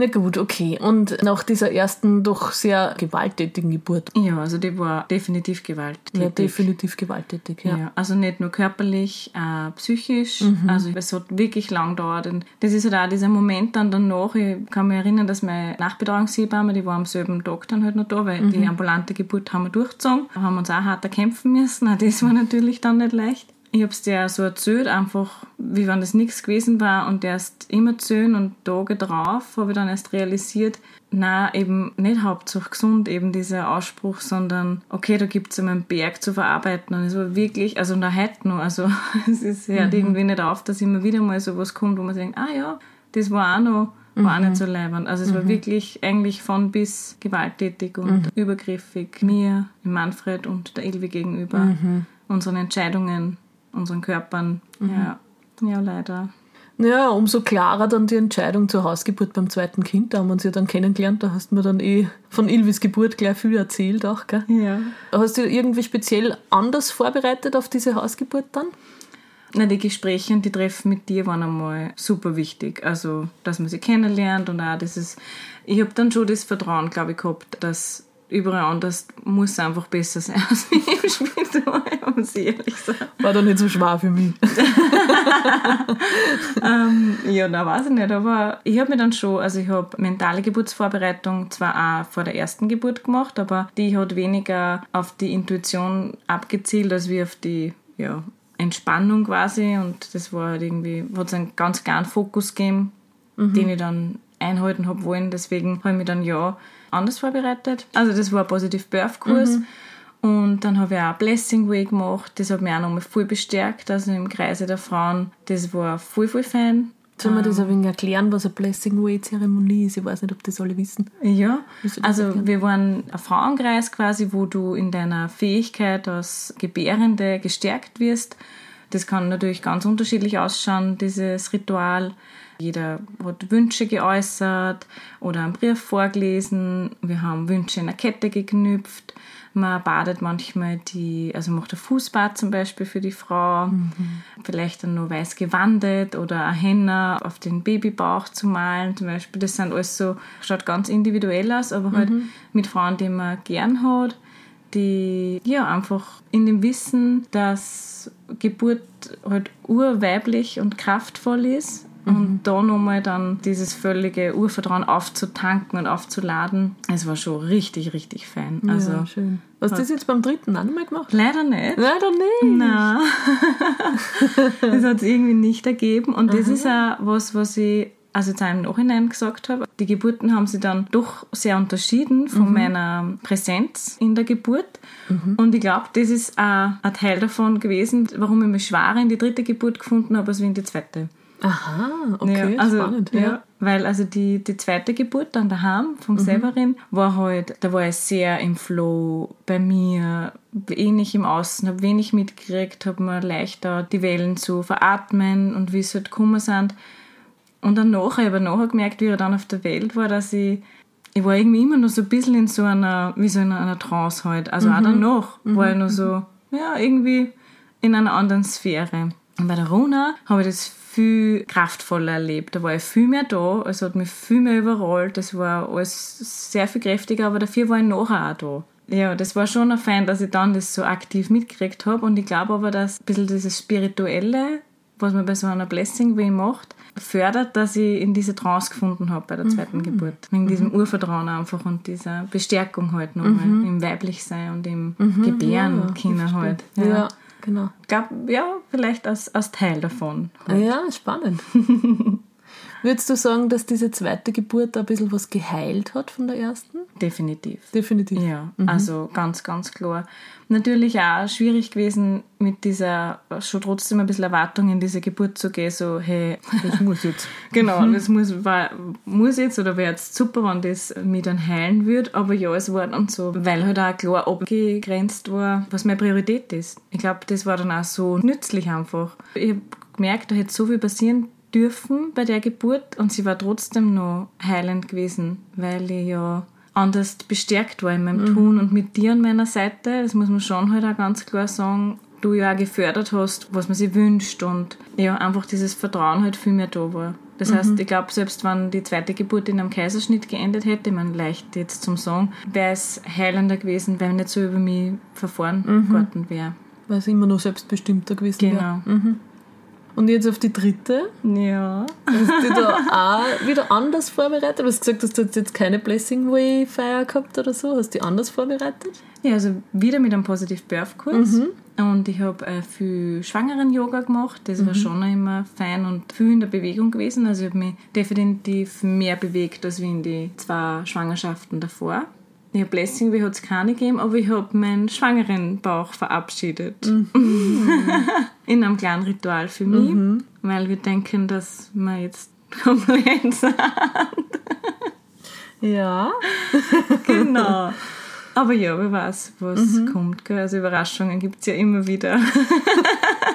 Na gut, okay. Und nach dieser ersten doch sehr gewalttätigen Geburt. Ja, also die war definitiv gewalttätig. Ja, definitiv gewalttätig, ja. ja also nicht nur körperlich, auch psychisch. Mhm. Also es hat wirklich lang gedauert. Und das ist halt auch dieser Moment dann danach. Ich kann mich erinnern, dass meine Nachbetreuungshebamme, die war am selben Tag dann halt noch da, weil mhm. die ambulante Geburt haben wir durchgezogen. Da haben wir uns auch hart erkämpfen müssen. Auch das war natürlich dann nicht leicht. Ich habe es dir so erzählt, einfach, wie wenn das nichts gewesen war und erst immer zehn und Tage drauf habe ich dann erst realisiert, na eben nicht hauptsächlich gesund, eben dieser Ausspruch, sondern okay, da gibt es einen Berg zu verarbeiten und es war wirklich, also da heute noch, also es ist, hört mhm. irgendwie nicht auf, dass immer wieder mal sowas kommt, wo man denkt, ah ja, das war auch noch war mhm. auch nicht so leibend. Also es mhm. war wirklich eigentlich von bis gewalttätig und mhm. übergriffig mir, Manfred und der Ilvi gegenüber, mhm. unseren Entscheidungen, unseren Körpern. Mhm. Ja. ja, leider. Ja, umso klarer dann die Entscheidung zur Hausgeburt beim zweiten Kind. Da haben wir uns ja dann kennengelernt. Da hast du mir dann eh von Ilvis Geburt gleich viel erzählt auch, gell? Ja. Hast du irgendwie speziell anders vorbereitet auf diese Hausgeburt dann? Na, die Gespräche und die Treffen mit dir waren einmal super wichtig. Also, dass man sie kennenlernt und auch dieses, ich habe dann schon das Vertrauen, glaube ich, gehabt, dass überall anders muss einfach besser sein als im Spital, muss ich ehrlich sagen. War doch nicht so schwer für mich. ähm, ja, da weiß ich nicht, aber ich habe mir dann schon, also ich habe mentale Geburtsvorbereitung zwar auch vor der ersten Geburt gemacht, aber die hat weniger auf die Intuition abgezielt, als wie auf die ja, Entspannung quasi und das war halt irgendwie, hat es einen ganz klaren Fokus gegeben, mhm. den ich dann einhalten habe wollen. Deswegen habe ich mich dann ja anders vorbereitet. Also das war ein Positive Birth Kurs. Mhm. Und dann habe ich auch Blessing Way gemacht. Das hat mich auch nochmal voll bestärkt. Also im Kreise der Frauen. Das war voll, voll fein. Sollen wir das ein wenig erklären, was eine Blessing Way Zeremonie ist? Ich weiß nicht, ob das alle wissen. Ja, also erklären? wir waren ein Frauenkreis quasi, wo du in deiner Fähigkeit als Gebärende gestärkt wirst. Das kann natürlich ganz unterschiedlich ausschauen, dieses Ritual. Jeder hat Wünsche geäußert oder einen Brief vorgelesen. Wir haben Wünsche in eine Kette geknüpft. Man badet manchmal die, also macht ein Fußbad zum Beispiel für die Frau. Mhm. Vielleicht dann nur weiß gewandet oder ein Henna auf den Babybauch zu malen zum Beispiel. Das sind alles so, schaut ganz individuell aus, aber halt mhm. mit Frauen, die man gern hat, die ja einfach in dem Wissen, dass Geburt halt urweiblich und kraftvoll ist und mhm. da nochmal dann dieses völlige Urvertrauen aufzutanken und aufzuladen, es war schon richtig, richtig fein. Also, ja, schön. Hast du das jetzt beim dritten auch nochmal gemacht? Leider nicht. Leider nicht. Nein. das hat es irgendwie nicht ergeben. Und das ist auch was, was ich also jetzt auch im Nachhinein gesagt habe, die Geburten haben sich dann doch sehr unterschieden von mhm. meiner Präsenz in der Geburt. Mhm. Und ich glaube, das ist auch ein Teil davon gewesen, warum ich mich schwerer in die dritte Geburt gefunden habe, als wie in die zweite. Aha, okay, ja, also, spannend. Ja. ja. weil also die, die zweite Geburt dann daheim vom mhm. Severin war halt, da war ich sehr im Flow bei mir, wenig im Außen, habe wenig mitgekriegt, habe mir leichter die Wellen zu veratmen und wie es halt gekommen sind. Und dann nachher, ich habe nachher gemerkt, wie er dann auf der Welt war, dass ich, ich war irgendwie immer noch so ein bisschen in so einer, wie so in einer Trance halt. Also mhm. auch danach mhm. war ich noch so, ja, irgendwie in einer anderen Sphäre. Und bei der Rona habe ich das viel kraftvoller erlebt. Da war ich viel mehr da, es hat mich viel mehr überrollt, das war alles sehr viel kräftiger, aber dafür war ich nachher auch da. Ja, das war schon ein Fein, dass ich dann das so aktiv mitgekriegt habe und ich glaube aber, dass ein bisschen dieses Spirituelle, was man bei so einer Blessing wie macht, fördert, dass ich in diese Trance gefunden habe bei der zweiten mhm. Geburt. Wegen mhm. diesem Urvertrauen einfach und dieser Bestärkung halt nochmal mhm. im Weiblichsein und im mhm. Gebären ja, Kinder halt. Ja. ja. Genau. Gab, ja, vielleicht als, als Teil davon. Halt. Ja, spannend. Würdest du sagen, dass diese zweite Geburt ein bisschen was geheilt hat von der ersten? Definitiv. Definitiv. Ja, mhm. also ganz, ganz klar. Natürlich auch schwierig gewesen, mit dieser, schon trotzdem ein bisschen Erwartung in diese Geburt zu gehen, so, hey, das muss jetzt. genau, das muss, war, muss jetzt oder wäre jetzt super, wenn das mich dann heilen würde. Aber ja, es war dann so, weil halt auch klar abgegrenzt war, was meine Priorität ist. Ich glaube, das war dann auch so nützlich einfach. Ich habe gemerkt, da hätte so viel passieren dürfen bei der Geburt und sie war trotzdem noch heilend gewesen, weil ich ja anders bestärkt war in meinem mhm. Tun und mit dir an meiner Seite, das muss man schon halt auch ganz klar sagen, du ja auch gefördert hast, was man sich wünscht und ja, einfach dieses Vertrauen halt viel mehr da war. Das mhm. heißt, ich glaube, selbst wenn die zweite Geburt in einem Kaiserschnitt geendet hätte, man leicht jetzt zum Sagen, wäre es heilender gewesen, weil nicht so über mich verfahren mhm. geworden wäre. Weil es immer noch selbstbestimmter gewesen genau. wäre. Genau. Mhm. Und jetzt auf die dritte? Ja. Hast du dich da auch wieder anders vorbereitet? Du hast gesagt, dass du jetzt keine Blessing Way Feier gehabt oder so. Hast du dich anders vorbereitet? Ja, also wieder mit einem Positive Birth Kurs. Und ich habe äh, viel Schwangeren-Yoga gemacht. Das war schon immer fein und viel in der Bewegung gewesen. Also ich habe mich definitiv mehr bewegt als wie in die zwei Schwangerschaften davor. Habe Blessing, wie hat es keine gegeben, aber ich habe meinen schwangeren Bauch verabschiedet. in einem kleinen Ritual für mich, weil wir denken, dass wir jetzt komplett sind. Ja. Genau. Aber ja, wer weiß, was kommt. Gell? Also Überraschungen gibt es ja immer wieder.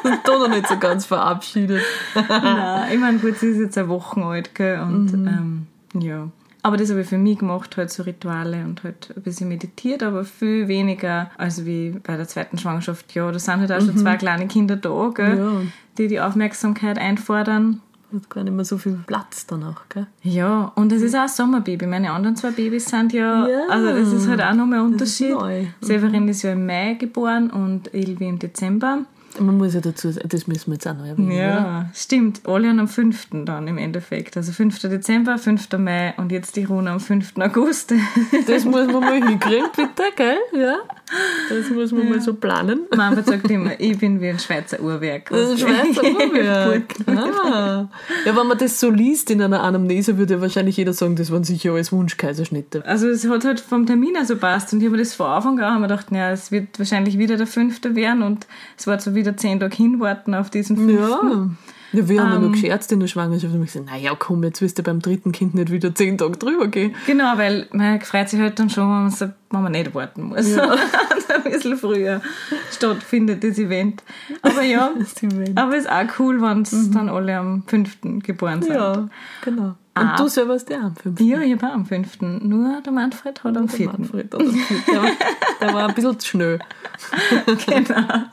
da noch nicht so ganz verabschiedet. Nein, ich meine, gut, sie ist jetzt eine Woche alt, gell? Und ähm, ja. Aber das habe ich für mich gemacht, halt so Rituale und halt ein bisschen meditiert, aber viel weniger als wie bei der zweiten Schwangerschaft. Ja, da sind halt auch schon zwei kleine Kinder da, gell? Ja. Die die Aufmerksamkeit einfordern. Hat gar nicht mehr so viel Platz danach, gell? Ja, und es ist auch ein Sommerbaby. Meine anderen zwei Babys sind ja, Ja. also das ist halt auch nochmal ein ist Unterschied. neu. Mhm. Severin ist ja im Mai geboren und Ilvi im Dezember. Man muss ja dazu sagen, das müssen wir jetzt auch noch erwähnen, oder? Ja, stimmt. Alle am 5. dann im Endeffekt. Also 5. Dezember, 5. Mai und jetzt die Runa am 5. August. Das muss man mal hinkriegen, bitte, gell? Ja. Das muss man mal so planen. Mama sagt immer, ich bin wie ein Schweizer Uhrwerk. Das ist ein Schweizer Uhrwerk. Ah. Ja, wenn man das so liest in einer Anamnese, würde ja wahrscheinlich jeder sagen, das waren sicher alles Wunschkaiserschnitte. Also es hat halt vom Termin also passt und ich habe das vor Anfang auch mir gedacht, ja, es wird wahrscheinlich wieder der 5. werden und es war so wieder 10 Tage hinwarten auf diesen 5. Ja. Ja, wir haben ja noch gescherzt in der Schwangerschaft und haben gesagt, naja, komm, jetzt wirst du beim dritten Kind nicht wieder zehn Tage drüber gehen. Genau, weil man freut sich halt dann schon, wenn man, nicht warten muss. Ja. ein bisschen früher stattfindet, das Event. Aber ja, Event. aber ist auch cool, wenn es dann alle am 5. geboren sind. Ja, genau. Und Ah. du selber hast ja am fünften. Ja, ich auch am 5. Nur der Manfred hat am 4. Manfred, oder? Der war, der war ein bisschen zu schnell. genau.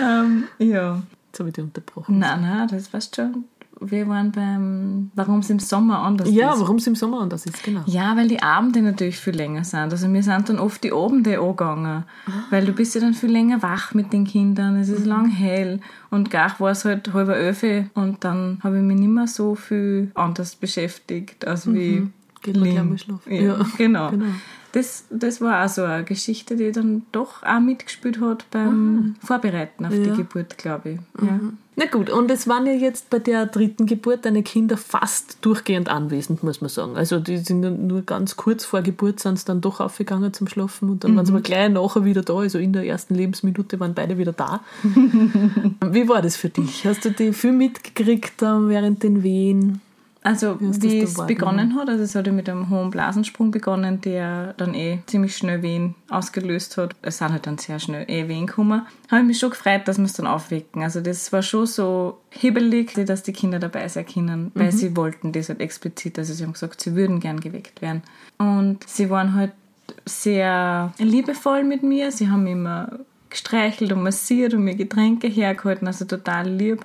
ähm, ja. Jetzt habe ich dich unterbrochen. Nein, nein, das weißt schon. Wir waren beim, warum es im Sommer anders Ja, ist. warum es im Sommer anders ist, genau. Ja, weil die Abende natürlich viel länger sind. Also wir sind dann oft die Abende angegangen, weil du bist ja dann viel länger wach mit den Kindern, es ist lang hell und gar war es halt halb elf und dann habe ich mich nicht mehr so viel anders beschäftigt, als wie Geht man gleich mal schlafen. Ja, Ja, genau. genau. Das, das war auch so eine Geschichte, die dann doch auch mitgespielt hat beim Vorbereiten auf die Ja. Geburt, glaube ich. Ja. Na gut, und es waren ja jetzt bei der dritten Geburt deine Kinder fast durchgehend anwesend, muss man sagen. Also die sind nur ganz kurz vor Geburt sind sie dann doch aufgegangen zum Schlafen und dann waren sie aber gleich nachher wieder da. Also in der ersten Lebensminute waren beide wieder da. Wie war das für dich? Hast du die viel mitgekriegt ähm, während den Wehen? Also, wie es begonnen hat, also es hat ja mit einem hohen Blasensprung begonnen, der dann eh ziemlich schnell Wehen ausgelöst hat. Es sind halt dann sehr schnell eh Wehen gekommen. Habe ich mich schon gefreut, dass wir es dann aufwecken. Also das war schon so hibbelig, dass die Kinder dabei sein können, weil sie wollten das halt explizit. Also sie haben gesagt, sie würden gern geweckt werden. Und sie waren halt sehr liebevoll mit mir. Sie haben immer gestreichelt und massiert und mir Getränke hergehalten, also total lieb.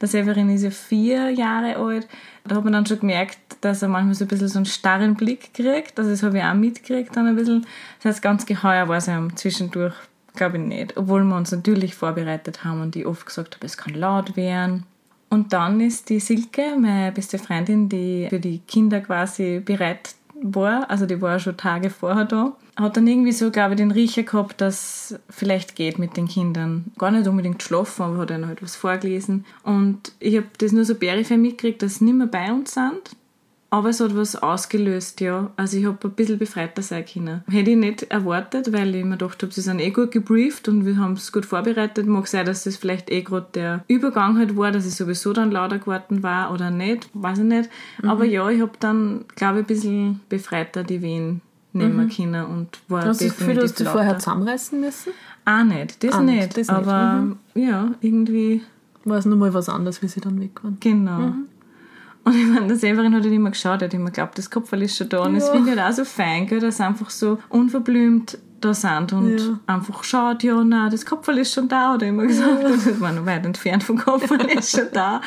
Der Severin ist ja vier Jahre alt. Da hat man dann schon gemerkt, dass er manchmal so ein bisschen so einen starren Blick kriegt. Also das habe ich auch mitgekriegt dann ein bisschen. Das heißt, ganz geheuer war es ihm zwischendurch, glaube ich nicht. Obwohl wir uns natürlich vorbereitet haben und ich oft gesagt habe, es kann laut werden. Und dann ist die Silke, meine beste Freundin, die für die Kinder quasi bereit war, also die war schon Tage vorher da, hat dann irgendwie so, glaube ich, den Riecher gehabt, dass vielleicht geht mit den Kindern. Gar nicht unbedingt schlafen, aber hat ihnen halt was vorgelesen. Und ich habe das nur so peripher mitgekriegt, dass sie nicht mehr bei uns sind. Aber es hat was ausgelöst, ja. Also ich habe ein bisschen befreiter sein können. Hätte ich nicht erwartet, weil ich mir gedacht habe, sie sind eh gut gebrieft und wir haben es gut vorbereitet. Mag sein, dass das vielleicht eh gerade der Übergang halt war, dass ich sowieso dann lauter geworden war oder nicht, weiß ich nicht. Aber ja, ich habe dann, glaube ich, ein bisschen befreiter die Wehen nehmen können und war Hast du das Gefühl, dass du vorher zusammenreißen müssen? Auch nicht, das Auch nicht. das nicht. aber ja, irgendwie War es nochmal was anderes, wie sie dann weg waren? Genau. Und ich meine, der Severin hat halt immer geschaut, er hat immer geglaubt, das Kopfball ist schon da. Und das Ja. finde ich halt auch so fein, gell, dass sie einfach so unverblümt da sind und Ja. einfach schaut, ja, nein, das Kopfball ist schon da, hat er immer gesagt. Und das war noch weit entfernt vom Kopfball ist schon da.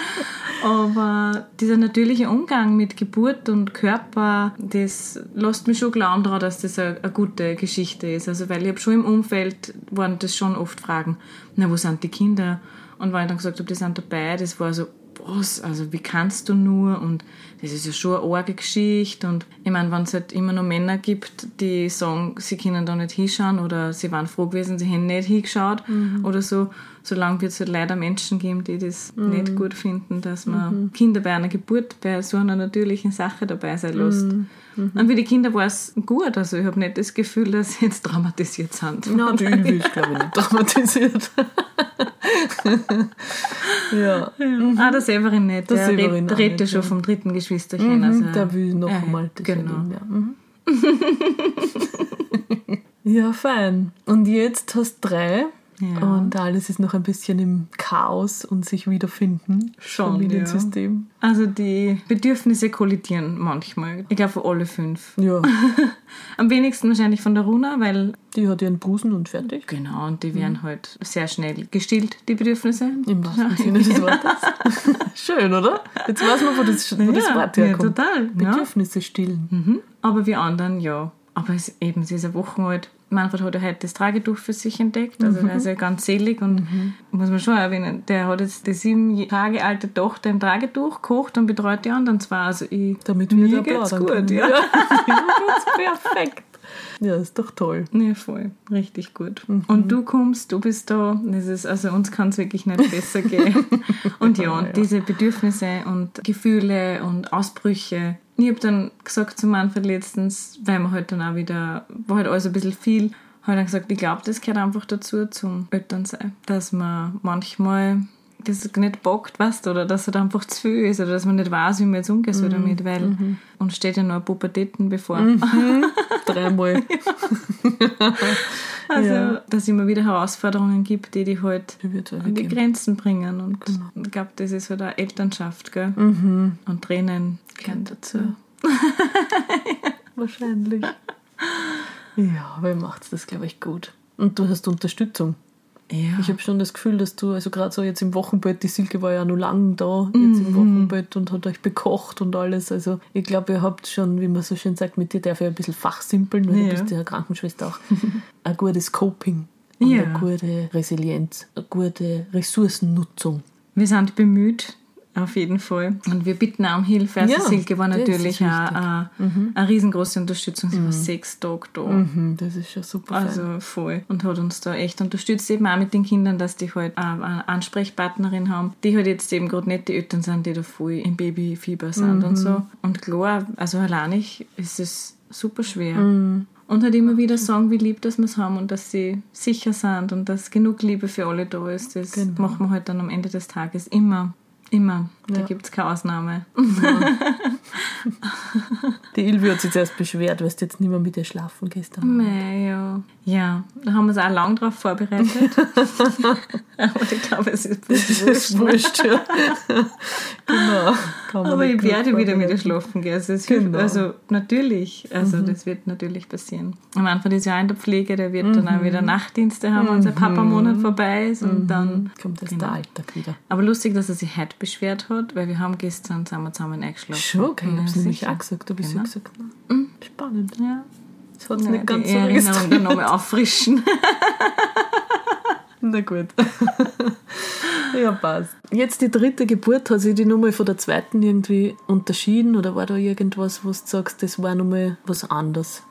Aber dieser natürliche Umgang mit Geburt und Körper, das lässt mich schon glauben daran, dass das eine, eine gute Geschichte ist. Also weil ich habe schon im Umfeld waren das schon oft Fragen, na wo sind die Kinder? Und weil ich dann gesagt habe, die sind dabei, das war so, was, also wie kannst du nur? Und das ist ja schon eine arge Geschichte. Und ich meine, wenn es halt immer noch Männer gibt, die sagen, sie können da nicht hinschauen oder sie waren froh gewesen, sie hätten nicht hingeschaut Mhm. oder so, solange wird es halt leider Menschen geben, die das Mhm. nicht gut finden, dass man Kinder bei einer Geburt bei so einer natürlichen Sache dabei sein lässt. Mhm. Und für die Kinder war es gut. Also ich habe nicht das Gefühl, dass sie jetzt traumatisiert sind. Na, die Ilvi ist, glaube ich, nicht traumatisiert. ja. Ah, der Severin nicht. Der Der, Severin auch redet ja schon ja. vom dritten Geschwisterchen. also, Mhm, der will noch ja, einmal das Genau. ja. Mhm. ja, fein. Und jetzt hast du drei. Ja. Und alles ist noch ein bisschen im Chaos und sich wiederfinden. Schon, Familiensystem. Also die Bedürfnisse kollidieren manchmal. Ich glaube alle fünf. Ja. Am wenigsten wahrscheinlich von der Runa, weil Die hat ihren Busen und fertig. genau, und die werden halt sehr schnell gestillt, die Bedürfnisse. Im wahrsten Sinne des Wortes. Schön, oder? Jetzt weiß man, wo das, wo das Ja, Wort ja, herkommt. total, ja. Bedürfnisse stillen. Mhm. Aber wir anderen, ja. Aber es, eben, sie ist eine Woche alt. Manfred hat ja heute das Tragetuch für sich entdeckt. Also Mhm. er ist ja ganz selig und muss man schon erwähnen, der hat jetzt die sieben Tage alte Tochter im Tragetuch gekocht und betreut die anderen zwei. Also ich, Damit wir mir da geht's plaudern gut, ja. ja. Mir geht's perfekt. Ja, ist doch toll. Ja, voll. Richtig gut. Mhm. Und du kommst, du bist da. Das ist, also uns kann es wirklich nicht besser gehen. und ja, und diese Bedürfnisse und Gefühle und Ausbrüche. Ich habe dann gesagt zu Manfred letztens, weil wir halt dann auch wieder, war halt alles ein bisschen viel, habe ich dann gesagt, ich glaube, das gehört einfach dazu zum Elternsein. Dass man manchmal das nicht bockt, weißt oder dass es halt einfach zu viel ist oder dass man nicht weiß, wie man jetzt umgehen soll damit, weil uns steht ja noch Pubertäten bevor. Dreimal. Also, Ja. dass es immer wieder Herausforderungen gibt, die die halt an die. Grenzen bringen. Und ich glaube, das ist halt auch Elternschaft, gell? Mhm. Und Tränen gehören dazu. Wahrscheinlich. Ja, aber ihr macht das, glaube ich, gut. Und du hast Unterstützung. Ja. Ich habe schon das Gefühl, dass du, also gerade so jetzt im Wochenbett, die Silke war ja noch lang da, jetzt im Wochenbett und hat euch bekocht und alles. Also ich glaube, ihr habt schon, wie man so schön sagt, mit dir darf ich ein bisschen fachsimpeln, weil Ja. du bist ja Krankenschwester auch. ein gutes Coping und Ja. eine gute Resilienz, eine gute Ressourcennutzung. Wir sind bemüht, auf jeden Fall. Und wir bitten auch um Hilfe. Also Ja, Silke war natürlich auch wichtig. eine, riesengroße Unterstützung. Sie war sechs Tage da. Mhm, das ist schon super. fein. Also voll. Und hat uns da echt unterstützt, eben auch mit den Kindern, dass die halt eine Ansprechpartnerin haben, die halt jetzt eben gerade nicht die Eltern sind, die da voll im Babyfieber sind und so. Und klar, also alleinig ist es super schwer. Und halt immer wieder sagen, wie lieb dass wir es haben und dass sie sicher sind und dass genug Liebe für alle da ist. Das Genau. machen wir halt dann am Ende des Tages immer. Immer. Da Ja. gibt es keine Ausnahme. Die Ilvi hat sich zuerst beschwert, weil du jetzt nicht mehr mit ihr schlafen gehst. Mei, ja. Ja, da haben wir uns auch lang drauf vorbereitet. Aber ich glaube, es ist Das ist wurscht, ja. genau. Aber ich werde wieder mit schlafen gehen. Also, Genau. also natürlich, also das wird natürlich passieren. Am Anfang ist ja in der Pflege, der wird dann auch wieder Nachtdienste haben, wenn sein Papa-Monat vorbei ist. Und dann Kommt erst Genau. der Alltag wieder. Aber lustig, dass er sich heute beschwert hat, weil wir haben gestern wir zusammen eingeschlafen. Schon, okay, ich habe es nämlich auch gesagt, aber ich Genau. gesagt, na, spannend. Ja. Das hat es Ja, nicht ganz die so Erinnerung dann nochmal auffrischen. Na gut. ja, passt. Jetzt die dritte Geburt, hat sich die nochmal von der zweiten irgendwie unterschieden oder war da irgendwas, wo du sagst, das war nochmal was anderes?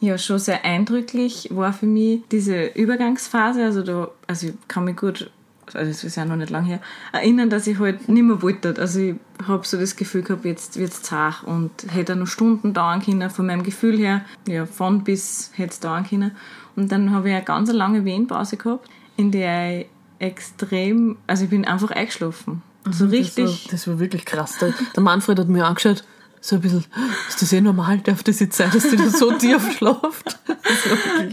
Ja, schon sehr eindrücklich war für mich diese Übergangsphase. Also, da, also ich kann mich gut, also es ist ja noch nicht lange her, erinnern, dass ich halt nicht mehr wollte. Also ich habe so das Gefühl gehabt, jetzt wird es zart und hätte noch Stunden dauern können. Von meinem Gefühl her, ja, von bis hätte es dauern können. Und dann habe ich eine ganz lange Wehenpause gehabt, in der ich extrem, also ich bin einfach eingeschlafen. So richtig. Das war, das war wirklich krass. Der, der Manfred hat mir angeschaut, so ein bisschen, ist das eh normal? Darf das jetzt sein, dass die da so tief schlaft?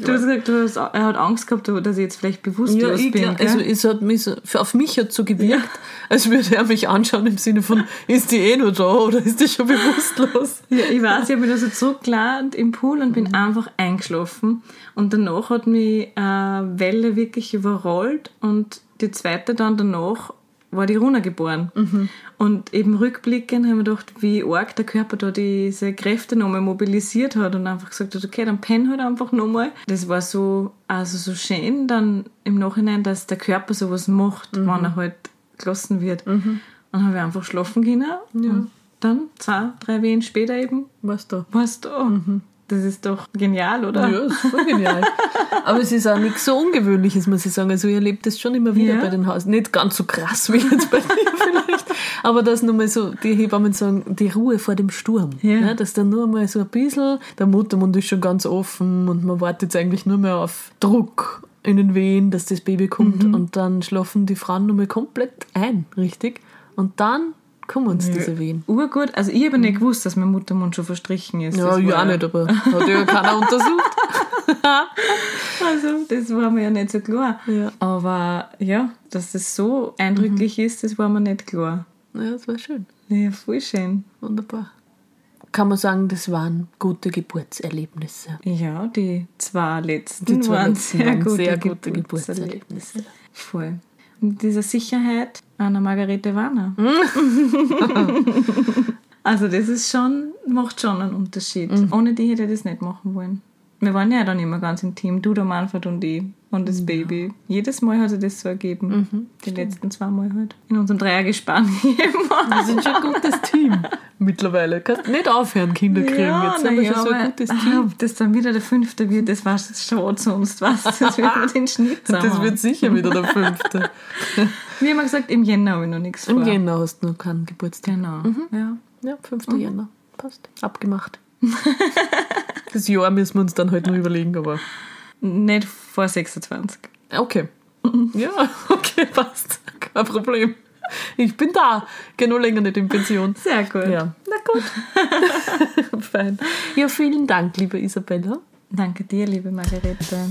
Du hast gesagt, du hast, er hat Angst gehabt, dass ich jetzt vielleicht bewusstlos Ja, ich bin. glaub, also es hat mich so, auf mich hat so gewirkt, als würde er mich anschauen im Sinne von, ist die eh nur da oder ist die schon bewusstlos? Ja, ich weiß, ich habe mich da so zurückgeladen im Pool und bin einfach eingeschlafen. Und danach hat mich eine Welle wirklich überrollt und die zweite dann danach war die Runa geboren. Mhm. Und eben rückblickend haben wir gedacht, wie arg der Körper da diese Kräfte nochmal mobilisiert hat und einfach gesagt hat, okay, dann penn halt einfach nochmal. Das war so, also so schön dann im Nachhinein, dass der Körper sowas macht, Mhm. wenn er halt gelassen wird. Und dann habe ich einfach schlafen können. Und dann, zwei, drei Wehen später eben, Was da? warst du da. Das ist doch genial, oder? Ja, ist voll genial. Aber es ist auch nichts so Ungewöhnliches, muss ich sagen. Also ich erlebe das schon immer wieder Ja. bei den Haus. Nicht ganz so krass wie jetzt bei dir vielleicht. Aber dass nur mal so, die Hebammen sagen, die Ruhe vor dem Sturm. Ja. dass dann nur mal so ein bisschen, der Muttermund ist schon ganz offen und man wartet jetzt eigentlich nur mehr auf Druck in den Wehen, dass das Baby kommt Mhm. und dann schlafen die Frauen nur mal komplett ein, richtig? Und dann kommen uns diese Wehen. Urgut. Also ich habe nicht gewusst, dass mein Muttermund schon verstrichen ist. Ja, ja, war auch nicht, aber hat ja keiner untersucht. Also, das war mir ja nicht so klar. Ja. Aber ja, dass das so eindrücklich ist, das war mir nicht klar. Ja, das war schön. Ja, voll schön. Wunderbar. Kann man sagen, das waren gute Geburtserlebnisse. Ja, die zwei letzten Die zwei waren letzten sehr, waren gute, sehr gute Geburtserlebnisse. Geburtserlebnisse. Voll. Und dieser Sicherheit einer Margarete Warner. also das ist schon, macht schon einen Unterschied. Ohne die hätte ich das nicht machen wollen. Wir waren ja dann immer ganz intim, du, der Manfred und ich und das Baby. Jedes Mal hat sich das so ergeben. die letzten zwei Mal halt. In unserem Dreiergespann Wir sind schon ein gutes Team mittlerweile. Kannst nicht aufhören, Kinder kriegen. Jetzt sind wir na schon so ja, ein gutes aber, Team. ah, Ob das dann wieder der fünfte wird, das war schon sonst was. Das wird mit den Schnitt Das wird sicher wieder der fünfte. Wie immer gesagt, im Jänner habe ich noch nichts vor. Im Jänner hast du noch keinen Geburtstag. Genau. Ja. Ja, 5. Jänner. Passt. Abgemacht. das Jahr müssen wir uns dann halt noch überlegen, aber Nicht vor 26. okay. Ja, okay, passt. Kein Problem. Ich bin da. Geh nur länger nicht in Pension. Sehr gut. Ja, na gut. Fein. Ja, vielen Dank, liebe Isabella. Danke dir, liebe Margarete.